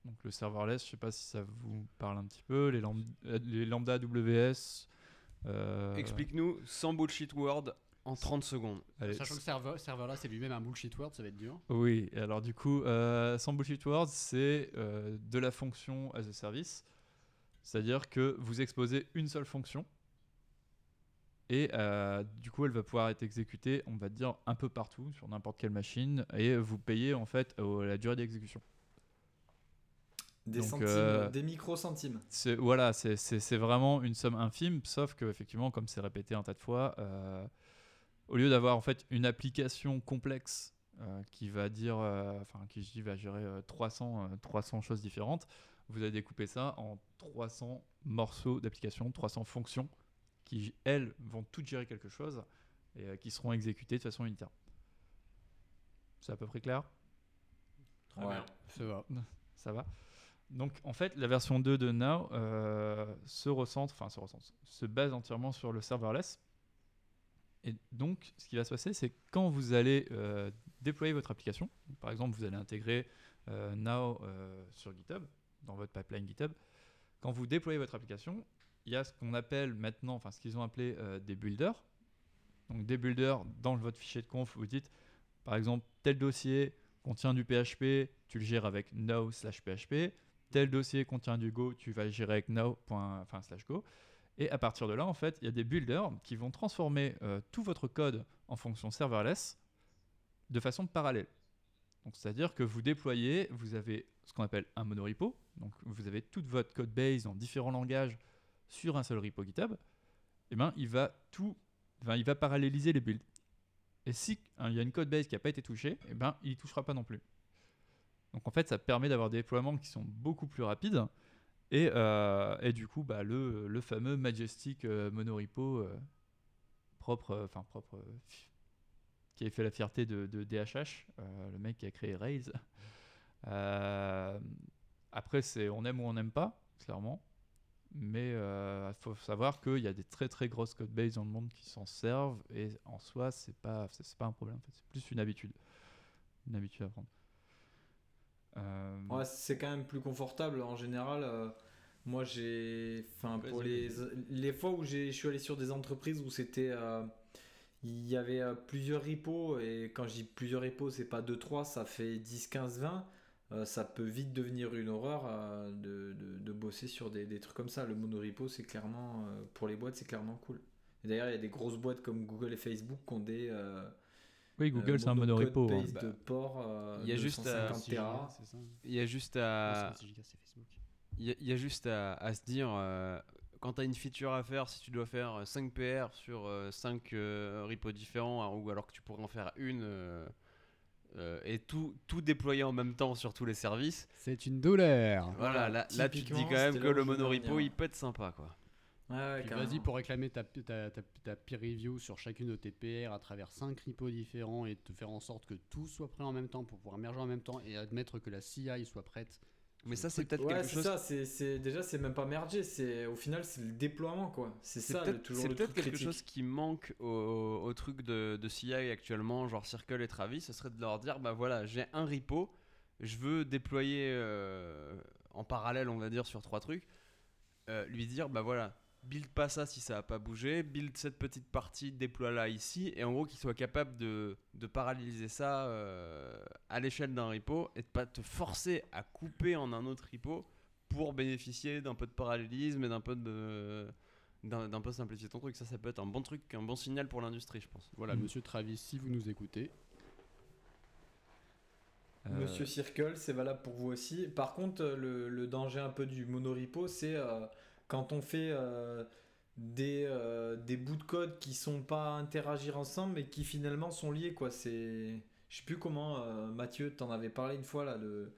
Donc le serverless, je sais pas si ça vous parle un petit peu, les, lam- les lambda AWS, Euh, Explique-nous sans bullshit word en 30 secondes. allez, Sachant que le serveur, là, c'est lui-même un bullshit word, ça va être dur. Oui, alors du coup, euh, sans bullshit words, c'est euh, de la fonction as a service. C'est-à-dire que vous exposez une seule fonction. Et euh, du coup, elle va pouvoir être exécutée, on va dire, un peu partout, sur n'importe quelle machine. Et vous payez en fait au- la durée d'exécution. Des Donc, centimes, euh, des micro-centimes. C'est voilà, c'est- c'est c'est vraiment une somme infime, sauf que effectivement, comme c'est répété un tas de fois, euh, au lieu d'avoir en fait une application complexe euh, qui va dire, euh, enfin qui je dis va gérer euh, 300 euh, 300 choses différentes, vous allez découper ça en 300 morceaux d'application, 300 fonctions qui elles vont toutes gérer quelque chose et euh, qui seront exécutées de façon unitaire. C'est à peu près clair? Ouais. Ça va. [laughs] Ça va. Donc en fait, la version 2 de Now euh, se recentre, enfin se recentre, se base entièrement sur le serverless. Et donc, ce qui va se passer, c'est quand vous allez euh, déployer votre application, par exemple, vous allez intégrer euh, Now sur GitHub, dans votre pipeline GitHub, quand vous déployez votre application, il y a ce qu'on appelle maintenant, enfin ce qu'ils ont appelé des builders. Donc des builders, dans votre fichier de conf, vous dites, par exemple, tel dossier contient du PHP, tu le gères avec now slash PHP. Tel dossier contient du Go, tu vas gérer avec now enfin, slash Go. Et à partir de là, en fait, il y a des builders qui vont transformer euh, tout votre code en fonction serverless de façon parallèle. C'est-à-dire que vous déployez, vous avez ce qu'on appelle un monorepo. Donc, vous avez toute votre code base en différents langages sur un seul repo GitHub. Et ben, il va tout, enfin, il va paralléliser les builds. Et si hein, il y a une code base qui n'a pas été touchée, et ben, il ne touchera pas non plus. Donc en fait, ça permet d'avoir des déploiements qui sont beaucoup plus rapides. Et, euh, du coup, bah, le, fameux Majestic euh, monorepo euh, propre, euh, enfin propre, qui a fait la fierté de, DHH, le mec qui a créé Rails. Après, c'est on aime ou on n'aime pas, clairement. Mais il faut savoir qu'il y a des très très grosses code bases dans le monde qui s'en servent et en soi, c'est pas pas un problème. C'est plus une habitude, une habitude à prendre. Euh, Ouais, c'est quand même plus confortable en général. euh, moi, j'ai. Enfin, pour les, les fois où j'ai- je suis allé sur des entreprises où c'était. euh, il y avait euh, plusieurs repos, et quand je dis plusieurs repos, c'est pas 2-3, ça fait 10, 15, 20. euh, ça peut vite devenir une horreur euh, de, de- de bosser sur des, des trucs comme ça. Le monorepo, c'est clairement. euh, pour les boîtes, c'est clairement cool. Et D'ailleurs, il y a des grosses boîtes comme Google et Facebook qui ont des. Euh, oui, Google, euh, c'est un monorepo. hein. Bah, de port. euh, il y a juste à- 250 Tera. C'est ça. Il y a juste à, c'est 6 gigas, c'est Facebook. il y a- juste à, à se dire, euh, quand tu as une feature à faire, si tu dois faire 5 PR sur 5 repos différents, hein, ou alors que tu pourrais en faire une, euh, euh, et tout, tout déployer en même temps sur tous les services, C'est une douleur. voilà, là, là, tu te dis quand même que le monorepo, il peut être sympa, quoi. Ouais, vas-y pour réclamer ta, ta, ta, ta peer review sur chacune de tes PR à travers 5 repos différents et te faire en sorte que tout soit prêt en même temps pour pouvoir merger en même temps et admettre que la CI soit prête. Mais ça, c'est peut-être Ouais, quelque chose ça, c'est, c'est- déjà c'est même pas merger, c'est au final c'est le déploiement quoi. C'est ça peut-être toujours c'est peut-être quelque critique. chose qui manque au, au truc de, de CI actuellement, genre Circle et Travis, ce serait de leur dire bah voilà, j'ai un repo, je veux déployer euh, en parallèle, on va dire, sur trois trucs. Euh, lui dire bah voilà, build pas ça si ça a pas bougé, build cette petite partie, déploie-la ici, et en gros qu'il soit capable de, de paralléliser ça euh, à l'échelle d'un repo et de pas te forcer à couper en un autre repo pour bénéficier d'un peu de parallélisme et d'un peu de d'un peu simplifier ton truc. Ça, ça peut être un bon truc, un bon signal pour l'industrie, je pense. Voilà, Mm. monsieur Travis, si vous nous écoutez, Euh, Monsieur Circle, c'est valable pour vous aussi. Par contre, le, le danger un peu du monorepo, c'est euh, quand on fait euh, des, euh, des bouts de code qui sont pas à interagir ensemble mais qui finalement sont liés quoi. C'est, je sais plus comment euh, Mathieu t'en avais parlé une fois là. Le-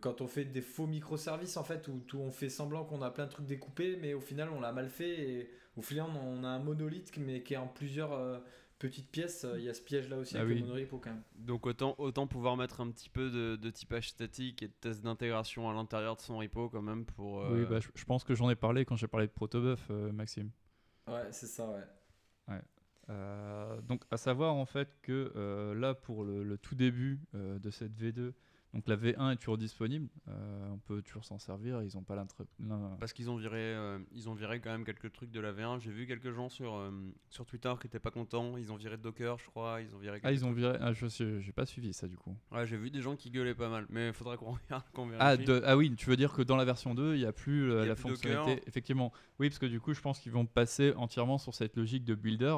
quand on fait des faux microservices en fait où, tout on fait semblant qu'on a plein de trucs découpés mais au final on l'a mal fait et au final on a un monolithe mais qui est en plusieurs euh, petites pièces. Il y a ce piège là aussi Ah avec oui. le monorepo quand même. Donc autant, autant pouvoir mettre un petit peu de, de typage statique et de test d'intégration à l'intérieur de son repo quand même pour... euh, Oui, bah, je, je pense que j'en ai parlé quand j'ai parlé de Protobuf, euh, Maxime. Ouais, c'est ça ouais. Euh, donc, à savoir en fait que euh, là, pour le, le tout début euh, de cette V2, Donc la V1 est toujours disponible, euh, on peut toujours s'en servir, ils ont pas l'intré- l'in- Parce qu'ils ont viré, euh, ils ont viré quand même quelques trucs de la V1. J'ai vu quelques gens sur euh, sur Twitter qui étaient pas contents. Ils ont viré Docker, je crois. Ils ont viré. Ah, ils ont viré. Ah, je j'ai pas suivi ça du coup. Ouais, j'ai vu des gens qui gueulaient pas mal. Mais il faudra qu'on [laughs] regarde, qu'on. Ah, de- ah oui, tu veux dire que dans la version 2, il n'y a plus Il y a la plus fonctionnalité. Docker. Effectivement, oui, parce que du coup, je pense qu'ils vont passer entièrement sur cette logique de builder.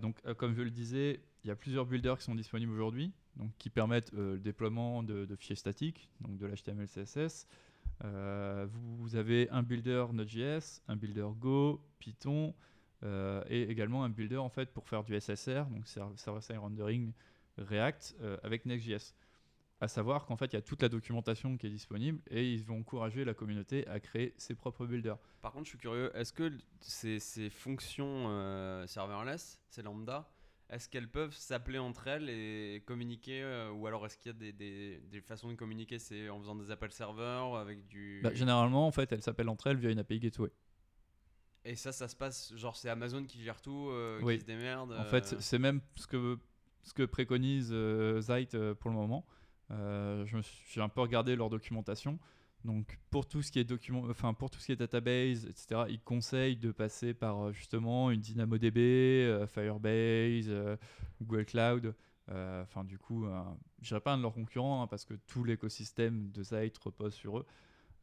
Donc, comme je le disais, il y a plusieurs builders qui sont disponibles aujourd'hui, donc qui permettent euh, le déploiement de, fichiers statiques, donc de l'HTML, CSS. Euh, vous, avez un builder Node.js, un builder Go, Python, euh, et également un builder en fait pour faire du SSR, donc ser- server-side rendering React avec Next.js. À savoir qu'en fait, il y a toute la documentation qui est disponible et ils vont encourager la communauté à créer ses propres builders. Par contre, je suis curieux. Est-ce que ces, fonctions serverless, ces lambda, est-ce qu'elles peuvent s'appeler entre elles et communiquer euh, Ou alors est-ce qu'il y a des, des- des façons de communiquer C'est en faisant des appels serveurs avec du. Bah, généralement, en fait, elles s'appellent entre elles via une API Gateway. Et ça, ça se passe, genre c'est Amazon qui gère tout, euh, Oui. qui se démerde. En fait, euh, c'est- même ce que, ce que préconise euh, Zeit pour le moment. J'ai un peu regardé leur documentation. Donc, pour tout ce qui est document, enfin pour tout ce qui est database, etc., ils conseillent de passer par euh, justement une DynamoDB, euh, Firebase, euh, Google Cloud. Enfin, du coup, je dirais pas un de leurs concurrents hein, parce que tout l'écosystème de Zeit repose sur eux.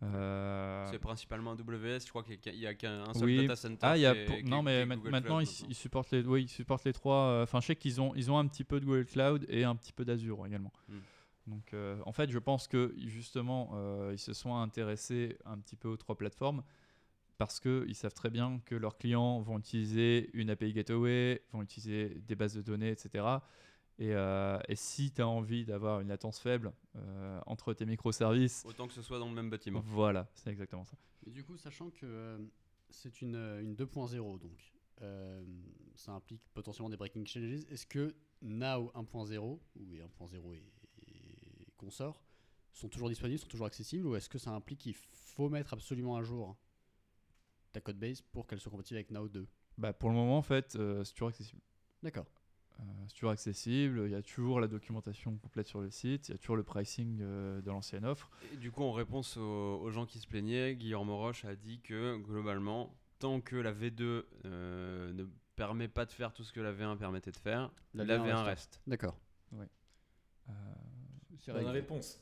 Euh, C'est principalement AWS, je crois qu'il y a qu'un seul Oui. data center. Ah, y a pour- non, mais maintenant Cloud ils, ils supportent les, oui, ils supportent les trois. euh, Enfin, je sais qu'ils ont, ils ont un petit peu de Google Cloud et un petit peu d'Azure également. Hmm. Donc, euh, en fait, je pense que justement, euh, ils se sont intéressés un petit peu aux trois plateformes parce qu'ils savent très bien que leurs clients vont utiliser une API Gateway, vont utiliser des bases de données, etc. Et, euh, et si tu as envie d'avoir une latence faible euh, entre tes microservices, Autant que ce soit dans le même bâtiment. voilà, c'est exactement ça. Mais du coup, sachant que euh, c'est une, une 2.0, donc euh, ça implique potentiellement des breaking changes, est-ce que Now 1.0 ou 1.0 et, consorts sont toujours disponibles, sont toujours accessibles, ou est-ce que ça implique qu'il faut mettre absolument à jour ta codebase pour qu'elle soit compatible avec Now 2 Bah, pour le moment, en fait, euh, c'est toujours accessible. D'accord. Euh, c'est toujours accessible, il y a toujours la documentation complète sur le site, il y a toujours le pricing euh, de l'ancienne offre. Et du coup, en réponse aux, aux gens qui se plaignaient, Guillaume Roche a dit que globalement, tant que la V2 euh, ne permet pas de faire tout ce que la V1 permettait de faire, La la, V1 V1 reste. reste. D'accord. Euh, C'est Bonne réglé. réponse.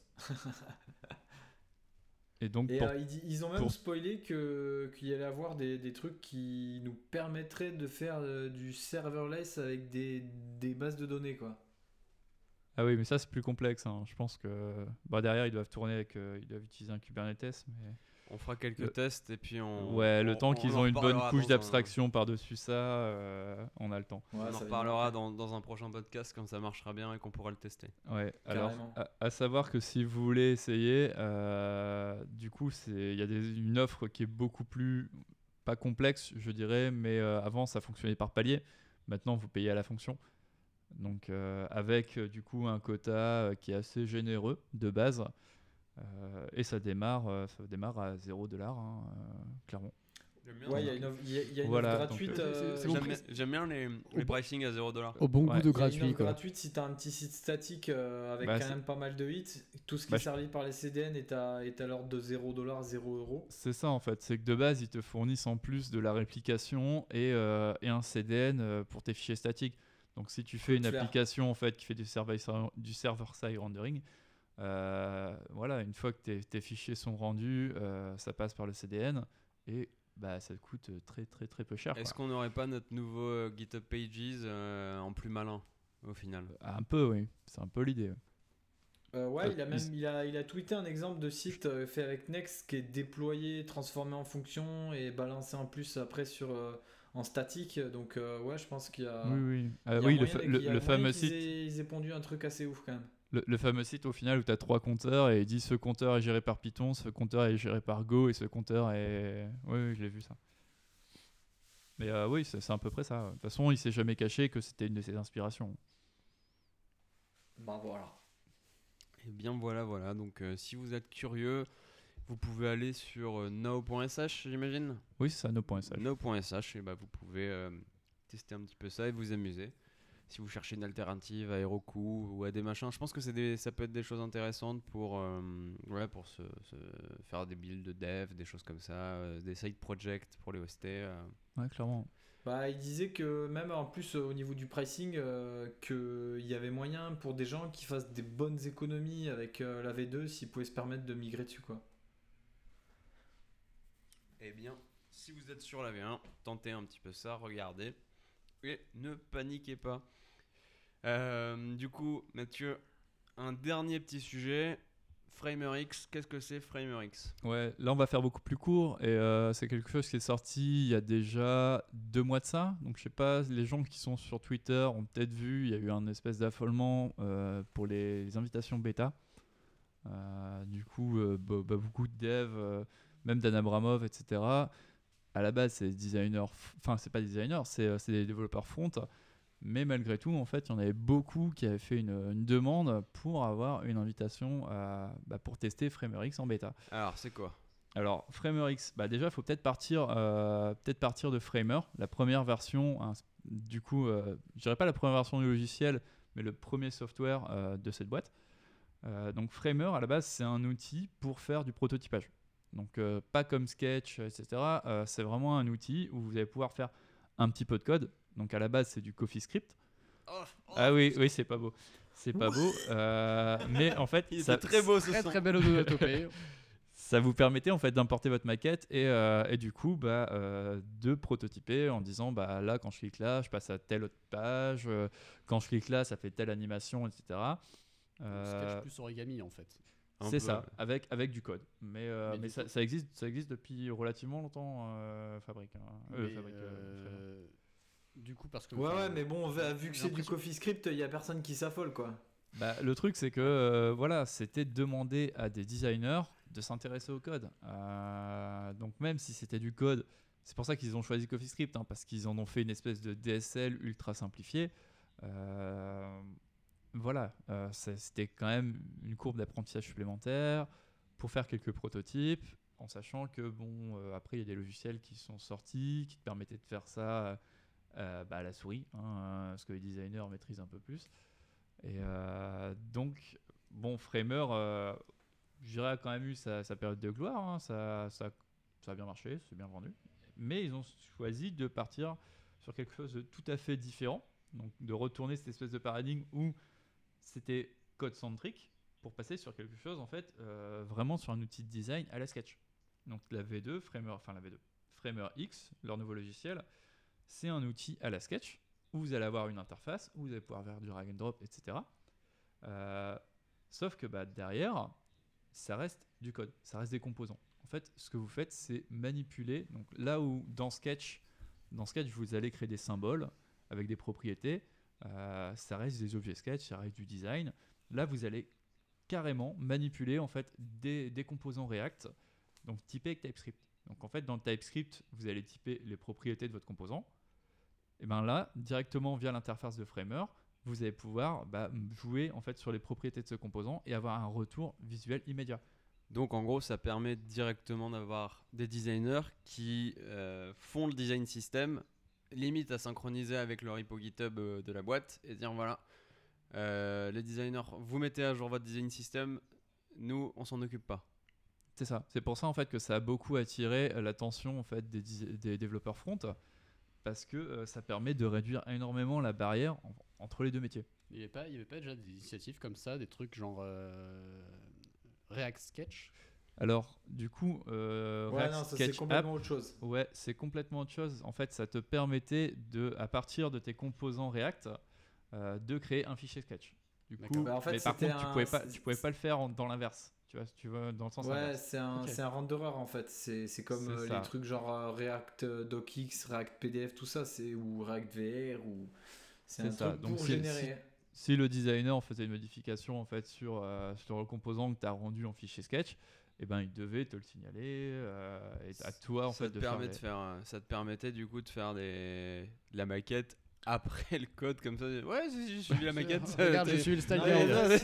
et donc, Et pour- euh, ils, ont même pour- spoilé que- qu'il y allait avoir des, des trucs qui nous permettraient de faire euh, du serverless avec des, des bases de données, quoi. ah oui, mais ça c'est plus complexe. hein. Je pense que bah, derrière ils doivent tourner avec, euh, ils doivent utiliser un Kubernetes, mais On fera quelques Le- tests et puis on. ouais, le on- temps on qu'ils en ont une bonne couche un- d'abstraction par-dessus ça, euh, on a le temps. Ouais, on en reparlera dans, dans un prochain podcast quand ça marchera bien et qu'on pourra le tester. Ouais, alors à, à savoir que si vous voulez essayer, euh, du coup, c'est il y a des- une offre qui est beaucoup plus pas complexe, je dirais, mais euh, avant ça fonctionnait par palier. Maintenant, vous payez à la fonction. Donc euh, avec du coup un quota qui est assez généreux de base. Euh, et ça démarre, euh, ça démarre à 0 dollar, clairement. Ouais, il y a une offre, y a- y a une Voilà, offre gratuite. euh, euh. J'aime bien- les, les pricing à 0$. Au bon Ouais. goût de Il y a une gratuit, offre quoi. gratuite si t'as un petit site statique euh, avec Bah, quand même pas mal de hits. Tout ce qui Bah, est servi par les CDN est à, est à l'ordre de 0$, 0€. C'est ça en fait, c'est que de base ils te fournissent en plus de la réplication et, euh, et un CDN euh, pour tes fichiers statiques. Donc si tu fais une Clair. application en fait qui fait du server du server side rendering, euh, voilà, une fois que tes, tes fichiers sont rendus, euh, ça passe par le CDN et bah ça te coûte très très très peu cher. Est-ce qu'on n'aurait pas notre nouveau euh, GitHub Pages euh, en plus malin au final? Ah, Un peu oui, c'est un peu l'idée. ouais. Euh, ouais, Euh, il a même il a, il a tweeté un exemple de site euh, fait avec Next qui est déployé, transformé en fonction et balancé en plus après sur euh, en statique. Donc euh, ouais, je pense qu'il y a. oui oui, Euh, il y a oui le, fameux site. aient- ils aient pondu un truc assez ouf quand même. Le, le fameux site au final où tu as trois compteurs et il dit ce compteur est géré par Python, ce compteur est géré par Go et ce compteur est. Oui, oui je l'ai vu ça. Mais euh, oui, c'est à peu près ça. De toute façon, il s'est jamais caché que c'était une de ses inspirations. Bah voilà. Eh bien voilà, voilà. Donc euh, si vous êtes curieux, vous pouvez aller sur euh, now.sh, j'imagine? Oui, c'est ça, no.sh. No.sh, et bah vous pouvez euh, tester un petit peu ça et vous amuser. Si vous cherchez une alternative à Heroku ou à des machins. Je pense que c'est des, ça peut être des choses intéressantes pour, euh, ouais, pour se, se faire des builds de dev, des choses comme ça, euh, des side projects pour les hoster. euh. Ouais, clairement. Bah, il disait que même en plus au niveau du pricing, euh, qu'il y avait moyen pour des gens qui fassent des bonnes économies avec euh, la V2 s'ils pouvaient se permettre de migrer dessus quoi. Eh bien, si vous êtes sur la V1, tentez un petit peu ça, regardez et ne paniquez pas. Euh, du coup, Mathieu, un dernier petit sujet. FramerX, qu'est-ce que c'est FramerX Ouais, là on va faire beaucoup plus court et euh, c'est quelque chose qui est sorti il y a déjà deux mois de ça. Donc je sais pas, les gens qui sont sur Twitter ont peut-être vu, il y a eu un espèce d'affolement euh, pour les, invitations bêta. Du coup, bah, bah, beaucoup de devs, même Dan Abramov, etc. À la base, c'est des designers, f- enfin c'est pas des designers, c'est euh, c'est des développeurs front. Mais malgré tout, en fait, il y en avait beaucoup qui avaient fait une, une demande pour avoir une invitation à- bah, pour tester FramerX en bêta. Alors, c'est quoi? Alors, FramerX, bah déjà, il faut peut-être partir, euh, peut partir de Framer, la première version, hein, du coup, euh, je dirais pas la première version du logiciel, mais le premier software euh, de cette boîte. Donc, Framer, à la base, c'est un outil pour faire du prototypage. Donc, pas comme Sketch, etc. C'est vraiment un outil où vous allez pouvoir faire un petit peu de code. Donc, à la base, c'est du CoffeeScript. Ah oui, oui, c'est pas beau. C'est pas beau. euh, mais en fait, était très beau ce Très son. très belle onomatopée. [laughs] ça vous permettait en fait d'importer votre maquette et, euh, et du coup bah, euh, de prototyper en disant bah là quand je clique là je passe à telle autre page euh, quand je clique là ça fait telle animation etc Euh, Sketch plus origami en fait. C'est ça avec avec du code mais, euh, Mais ça, existe ça existe depuis relativement longtemps euh, fabrique hein. Euh, du coup, parce que. Ouais mais bon vu vu que c'est du CoffeeScript, il y a personne qui s'affole quoi. Bah, le truc, c'est que euh, voilà, c'était demander à des designers de s'intéresser au code. Euh, donc même si c'était du code, c'est pour ça qu'ils ont choisi CoffeeScript, hein, parce qu'ils en ont fait une espèce de DSL ultra simplifié. Euh, voilà, euh, c'était quand même une courbe d'apprentissage supplémentaire pour faire quelques prototypes, en sachant que bon, euh, après il y a des logiciels qui sont sortis, qui te permettaient de faire ça euh, bah, la souris, hein, ce que les designers maîtrisent un peu plus. Et euh, donc, bon, Framer, euh, je dirais, a quand même eu sa, période de gloire. hein, ça, ça, ça a bien marché, c'est bien vendu. Mais ils ont choisi de partir sur quelque chose de tout à fait différent. Donc, de retourner cette espèce de paradigme où c'était code-centric pour passer sur quelque chose, en fait, euh, vraiment sur un outil de design à la sketch. Donc, la V2, Framer, enfin la V2, Framer X, leur nouveau logiciel, c'est un outil à la sketch où vous allez avoir une interface, où vous allez pouvoir faire du drag and drop, etc. Euh, sauf que bah, derrière, ça reste du code, ça reste des composants. En fait, ce que vous faites, c'est manipuler. Donc là où dans Sketch, dans Sketch, vous allez créer des symboles avec des propriétés, euh, ça reste des objets Sketch, ça reste du design. Là, vous allez carrément manipuler en fait des, des composants React, donc typés avec TypeScript. Donc en fait, dans le TypeScript, vous allez typer les propriétés de votre composant. Et bien là, directement via l'interface de Framer, vous allez pouvoir bah, jouer en fait sur les propriétés de ce composant et avoir un retour visuel immédiat. Donc en gros, ça permet directement d'avoir des designers qui euh, font le design system, limite à synchroniser avec le repo GitHub euh, de la boîte et dire voilà, euh, les designers, vous mettez à jour votre design system, nous on s'en occupe pas. C'est ça. C'est pour ça en fait que ça a beaucoup attiré l'attention en fait des développeurs front parce que euh, ça permet de réduire énormément la barrière en- entre les deux métiers. Il n'y avait, pas- il y avait pas déjà des initiatives comme ça, des trucs genre euh, React Sketch? Alors du coup, euh, Ouais React non ça c'est Sketch App, complètement autre chose. Ouais, c'est complètement autre chose. En fait, ça te permettait de, à partir de tes composants React, euh, de créer un fichier Sketch. Du coup, Bah, en fait, mais par contre, tu un- pouvais pas, tu pouvais pas le faire en- dans l'inverse. Tu vois, si tu veux, dans le sens Ouais, c'est un, Ok. c'est un renderer en fait. C'est c'est comme euh, ça. les trucs genre euh, React euh, DocX, React PDF, tout ça, c'est ou React VR ou c'est un ça. truc Donc, pour générer. Si le designer faisait une modification en fait sur, euh, sur le composant que tu as rendu en fichier Sketch, eh ben, il devait te le signaler euh, et à toi en ça, fait te de permet faire. de les- faire, euh, ça te permettait du coup de faire des, de la maquette après le code comme ça. Ouais, j'ai suivi la maquette. [laughs] Regarde, j'ai suivi le style Non, euh,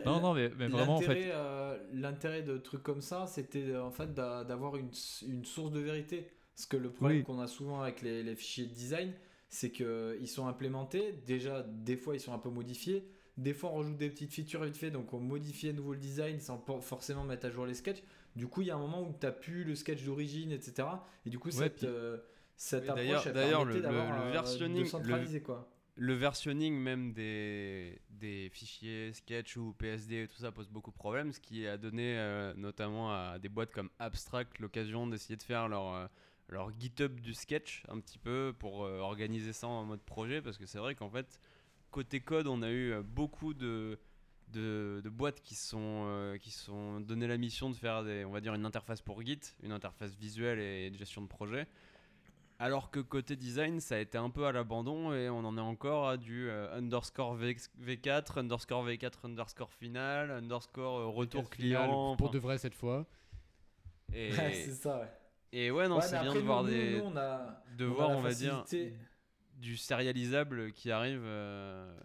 [laughs] Non, non, mais, mais vraiment en fait. L'intérêt, euh, L'intérêt de trucs comme ça, c'était euh, en fait d'a- d'avoir une, une source de vérité. Parce que le problème Oui. qu'on a souvent avec les, les fichiers de design, c'est qu'ils sont implémentés. Déjà, des fois, ils sont un peu modifiés. Des fois, on rajoute des petites features vite fait, donc on modifie à nouveau le design sans forcément mettre à jour les sketchs. Du coup, il y a un moment où tu n'as plus le sketch d'origine, etc. Et du coup, cette, puis- euh, cette approche, d'ailleurs- le- le- le versionning- quoi. Le versionning même des, des fichiers Sketch ou PSD et tout ça pose beaucoup de problèmes, ce qui a donné euh, notamment à des boîtes comme Abstract l'occasion d'essayer de faire leur, euh, leur GitHub du Sketch un petit peu pour euh, organiser ça en mode projet, parce que c'est vrai qu'en fait, côté code, on a eu beaucoup de, de, de boîtes qui se sont, euh, qui sont donné la mission de faire des, on va dire une interface pour Git, une interface visuelle et de gestion de projet. Alors que côté design, ça a été un peu à l'abandon et on en est encore à du euh, underscore v, 4 underscore V4, underscore final, underscore euh, retour Final, client. Pour enfin, de vrai cette fois. et, [laughs] Ouais, c'est ça, ouais. et ouais, non, Ouais, c'est bien de voir nous, des, nous, on a, de on voir, on va dire, du sérialisable qui arrive. euh,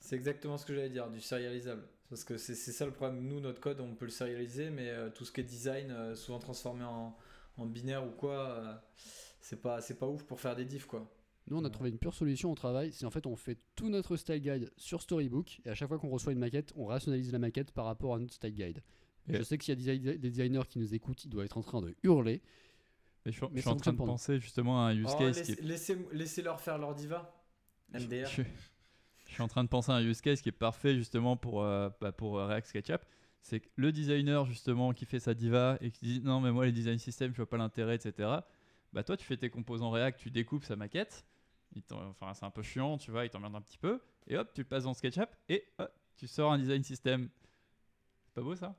C'est exactement ce que j'allais dire, du serialisable. Parce que c'est ça le problème. Nous, notre code, on peut le serialiser, mais euh, tout ce qui est design, euh, souvent transformé en, en binaire ou quoi, euh, c'est pas, c'est pas ouf pour faire des diffs, quoi. Nous, on a Ouais. trouvé une pure solution au travail. C'est en fait, on fait tout notre style guide sur Storybook et à chaque fois qu'on reçoit une maquette, on rationalise la maquette par rapport à notre style guide. Et- Je sais que s'il y a des, des designers qui nous écoutent, ils doivent être en train de hurler. Mais je, suis- Mais je suis ça en train de penser justement à un use Oh, case laisse- qui est laissez, laissez-leur faire leur diva. MDR. Je, je suis en train de penser à un use case qui est parfait justement pour, euh, bah, pour euh, React SketchUp. C'est que le designer justement qui fait sa diva et qui dit non mais moi les design systems je vois pas l'intérêt etc. Bah toi tu fais tes composants React, tu découpes sa maquette. Enfin c'est un peu chiant tu vois, il t'emmerde un petit peu. Et hop tu le passes dans SketchUp et hop, tu sors un design system. C'est pas beau ça?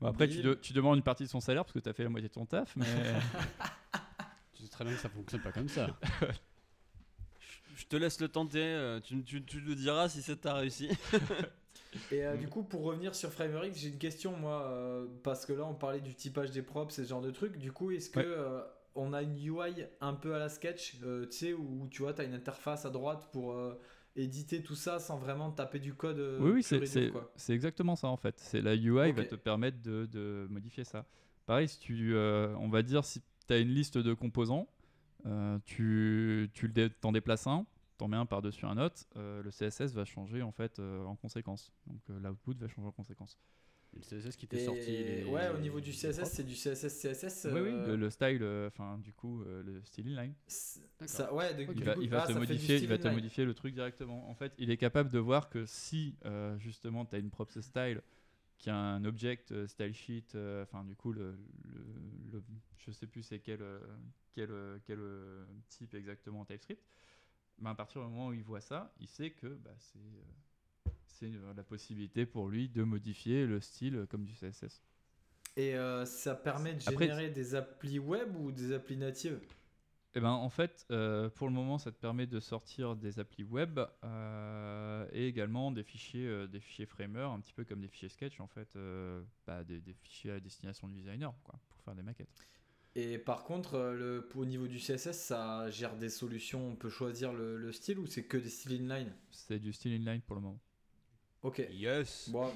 Bon, après tu, de- tu demandes une partie de son salaire parce que tu as fait la moitié de ton taf mais [laughs] Tu sais très bien que ça fonctionne pas comme ça. Je te laisse le tenter, euh, tu, tu, tu nous diras si c'est ta réussi. [laughs] Et euh, du coup, pour revenir sur FrameRX, j'ai une question, moi, euh, parce que là, on parlait du typage des props, ce genre de trucs. Du coup, est-ce que Ouais. euh, on a une UI un peu à la sketch, euh, tu sais, où tu vois, tu as une interface à droite pour euh, éditer tout ça sans vraiment taper du code euh, Oui, oui, c'est exactement ça en fait. C'est la UI va Ok. te permettre de, de modifier ça. Pareil, si tu, on va dire si tu as une liste de composants, tu, tu t'en déplaces un, t'en mets un par-dessus un autre, le CSS va changer en fait en conséquence. Donc l'output va changer en conséquence. Le CSS qui était Et sorti. les- ouais, au niveau du CSS, c'est du CSS, CSS. Oui, oui, euh, le, le style, euh, enfin du coup, euh, le style inline. c'est- D'accord. ça, ouais, de- Il va, coup, il va ah, te modifier, il va te modifier le truc directement. En fait, il est capable de voir que si euh, justement tu as une props style qui a un object style sheet, euh, enfin du coup le, le, le- je sais plus c'est quel quel, quel type exactement en TypeScript. Mais à partir du moment où il voit ça, il sait que bah, c'est euh, c'est euh, la possibilité pour lui de modifier le style euh, comme du CSS. Et euh, ça permet de Après- générer des applis web ou des applis natives? Eh ben, en fait, euh, pour le moment, ça te permet de sortir des applis web euh, et également des fichiers, des fichiers framer, un petit peu comme des fichiers sketch, en fait, bah, des, des fichiers à destination du designer, quoi, pour faire des maquettes. Et par contre, le, au niveau du CSS, ça gère des solutions, on peut choisir le, le style ou c'est que des styles inline? C'est du style inline pour le moment. Ok. Yes. Bon, ouais,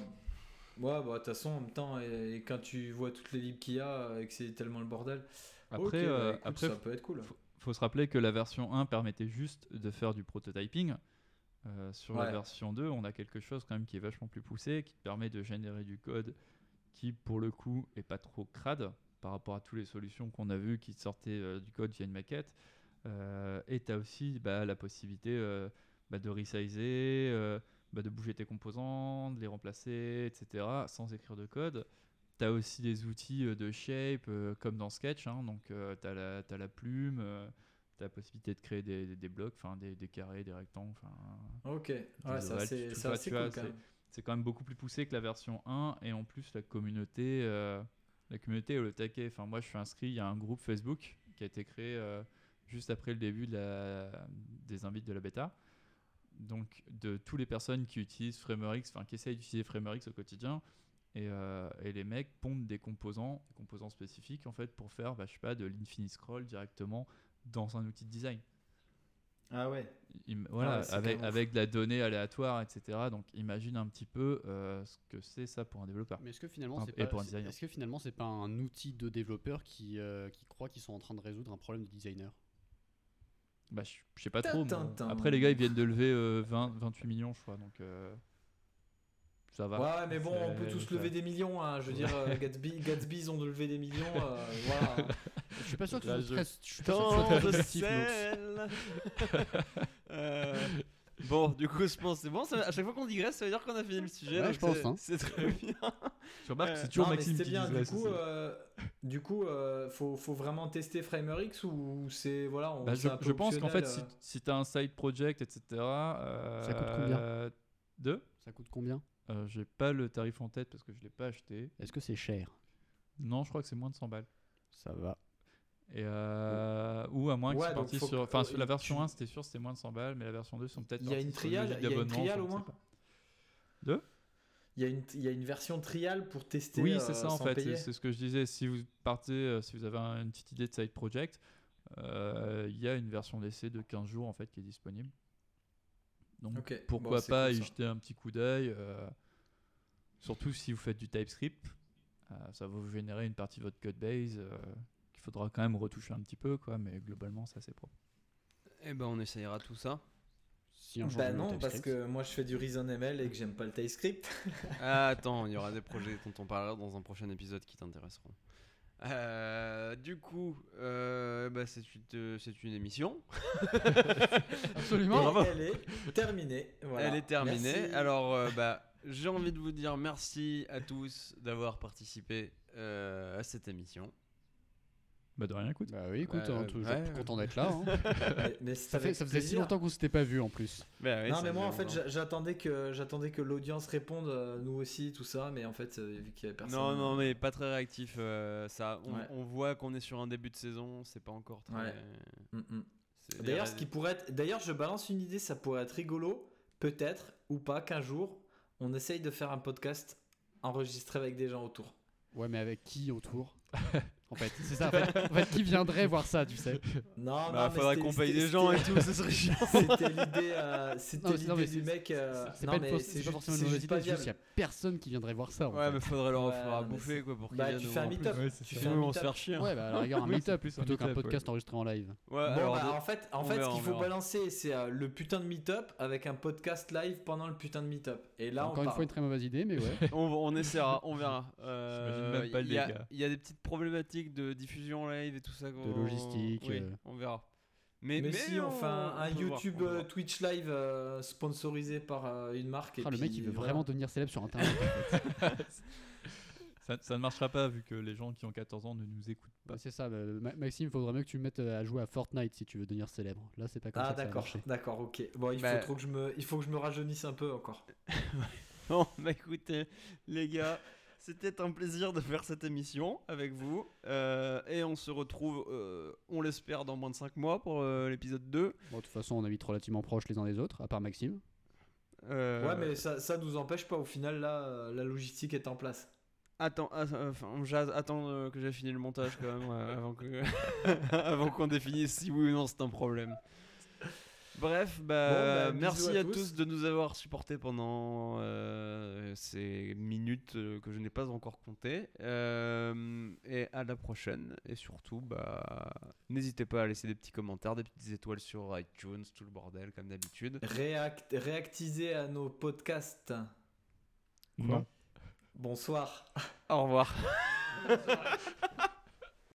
bah de toute façon, en même temps, et, et quand tu vois toutes les libs qu'il y a euh, et que c'est tellement le bordel, Après, bah, euh, écoute, après ça peut être cool. faut, faut se rappeler que la version 1 permettait juste de faire du prototyping. Euh, sur la version 2, on a quelque chose quand même qui est vachement plus poussé, qui te permet de générer du code qui, pour le coup, est pas trop crade par rapport à toutes les solutions qu'on a vues qui sortaient euh, du code via une maquette. Euh, et tu as aussi bah, la possibilité bah, de resizer, bah, de bouger tes composants, de les remplacer, etc., sans écrire de code. Tu as aussi des outils euh, de shape, euh, comme dans Sketch. hein, donc, tu as, la t'as la plume, tu as la possibilité de créer des, des- des blocs, enfin des, des carrés, des rectangles. Ok, ouais, tout c'est ça, assez cool quand même. c'est quand même beaucoup plus poussé que la version 1 et en plus la communauté euh, la communauté est au taquet enfin moi je suis inscrit il y a un groupe Facebook qui a été créé euh, juste après le début de la, des invites de la bêta donc de toutes les personnes qui utilisent FramerX enfin qui essayent d'utiliser FramerX au quotidien et, euh, et les mecs pondent des composants des composants spécifiques en fait pour faire bah, je sais pas de l'infinite scroll directement dans un outil de design Ah ouais. Voilà, ouais, c'est avec, de la donnée aléatoire, etc. Donc imagine un petit peu euh, ce que c'est ça pour un développeur. Mais est-ce que finalement Enfin, c'est pas, est-ce que finalement c'est pas un outil de développeur qui, euh, qui croit qu'ils sont en train de résoudre un problème de designer? Bah, je sais pas trop. moi. Tintin. Après, les gars, ils viennent de lever euh, 20, 28 millions, je crois. Donc, euh, ça va. Ouais, mais bon, on peut tous ça- lever des millions. hein. Je veux dire, euh, Gatsby, [laughs] Gatsby, ils ont de lever des millions. euh, voilà. Je suis pas sûr que ce soit très, je suis pas sûr que ce soit. [laughs] Euh, Bon, du coup, je pense que c'est bon. ça- à chaque fois qu'on digresse, ça veut dire qu'on a fini le sujet. Ouais, je pense, c'est- hein. C'est très bien. Tu remarques que Euh, c'est toujours non, Maxime qui bien. Du digresse coup, euh, du coup, euh, faut, faut vraiment tester FramerX ou c'est voilà. On, Bah, je, pense qu'en fait, si, si tu as un side project, etc. euh, Ça coûte combien? Deux? Ça coûte combien? Euh, J'ai pas le tarif en tête parce que je l'ai pas acheté. Est-ce que c'est cher? Non, je crois que c'est moins de 100 balles. Ça va. Et euh, Ou à moins qu'ils Ouais, faut sur. que- Enfin, euh, sur la version tu- 1, c'était sûr, c'était moins de 100 balles, mais la version 2 sont peut-être. Il y a une trial- il y a une trial au moins. Deux? Il y, a une, il y a une version trial pour tester. Oui, euh, c'est ça en fait. C'est c'est ce que je disais. Si vous partez, euh, si vous avez un- une petite idée de side project, euh, il y a une version d'essai de 15 jours en fait qui est disponible. Donc pourquoi bon, c'est pas cool, y ça. jeter un petit coup d'œil. euh, surtout si vous faites du TypeScript, ça va vous générer une partie de votre code base euh, qu'il faudra quand même retoucher un petit peu, quoi. Mais globalement, c'est assez propre. Eh ben, on essayera tout ça. Si un jour Bah non, parce que moi je fais du ReasonML et que j'aime pas le TypeScript. [laughs] Ah, attends, il y aura des projets dont on parlera dans un prochain épisode qui t'intéresseront. Euh, du coup, euh, bah, c'est une, euh, c'est une émission. [laughs] Absolument. Et elle est terminée. Voilà. Elle est terminée. Merci. Alors, euh, bah, j'ai envie de vous dire merci à tous d'avoir participé euh, à cette émission. Bah de rien, écoute. Bah oui, écoute, Euh, hein, toujours ouais. content d'être là. hein. [laughs] Mais- ça, fait, ça faisait si longtemps qu'on s'était pas vu en plus. Bah, non mais moi en fait j'attendais que j'attendais que l'audience réponde euh, nous aussi tout ça mais en fait euh, vu qu'il y avait personne Non, non, mais pas très réactif. euh, ça, on, Ouais. on voit qu'on est sur un début de saison, c'est pas encore très. Ouais. Mm, mm. D'ailleurs ce qui pourrait être d'ailleurs je balance une idée ça pourrait être rigolo peut-être ou pas qu'un jour on essaye de faire un podcast enregistré avec des gens autour. Ouais, mais avec qui autour? [laughs] En fait, c'est ça. En fait, en fait, qui viendrait voir ça, tu sais? Non, Bah, non, mais faudrait qu'on paye des gens et tout, ce serait chiant. C'était l'idée, euh, c'était [laughs] l'idée du c'est- mec. euh, C'est non, pas, forcément une mauvaise idée, c'est juste qu'il y a personne qui viendrait voir ça. en Ouais, fait. mais faudrait leur Ouais, offrir à mais bouffer quoi pour qu'ils Bah, viennent. tu fais un meet-up. Ouais, Tu fais on se meet-up. faire chier. Ouais, bah, à la rigueur, un meet-up plutôt qu'un podcast enregistré en live. Ouais, Bon, alors, bah, en fait, ce qu'il faut balancer, c'est euh, le putain de meet-up avec un podcast live pendant le putain de meet-up. Et là, Encore on une fois, une très mauvaise idée, mais ouais. [laughs] on, essaiera, on verra. [laughs] Euh, il y a des petites problématiques de diffusion live et tout ça. qu'on- logistique, Oui, euh. on verra. Mais, Mais, si on, fait un, un peut voir, YouTube euh. Twitch live euh, sponsorisé par euh, une marque. et Ah, le mec, il veut voilà. vraiment devenir célèbre sur Internet. [laughs] Ça, ça ne marchera pas vu que les gens qui ont 14 ans ne nous écoutent pas. C'est ça. bah, Ma- Maxime, faudrait mieux que tu me mettes à jouer à Fortnite si tu veux devenir célèbre. Là, c'est pas comme Ah ça va d'accord, d'accord, ok. Bon, il Bah- faut trop que je me, il faut que je me rajeunisse un peu encore. [laughs] Bon, bah écoutez, les gars, c'était un plaisir de faire cette émission avec vous. Euh, et on se retrouve, euh, on l'espère, dans moins de 5 mois pour euh, l'épisode 2. Bon, de toute façon, on habite relativement proches les uns des autres, à part Maxime. Euh, Ouais, mais ça, ça nous empêche pas. Au final, là, la logistique est en place. Attends, att- enfin, on jase- attends euh, que j'ai fini le montage quand même euh, avant [laughs] qu'on définisse si oui ou non c'est un problème. Bref, bah, Bon, bah, merci à à tous. tous. de nous avoir supportés pendant euh, ces minutes euh, que je n'ai pas encore comptées. Euh, et à la prochaine. Et surtout, bah, n'hésitez pas à laisser des petits commentaires, des petites étoiles sur iTunes, tout le bordel comme d'habitude. Réact, réactiser à nos podcasts. Non. Bonsoir. Au revoir. [laughs]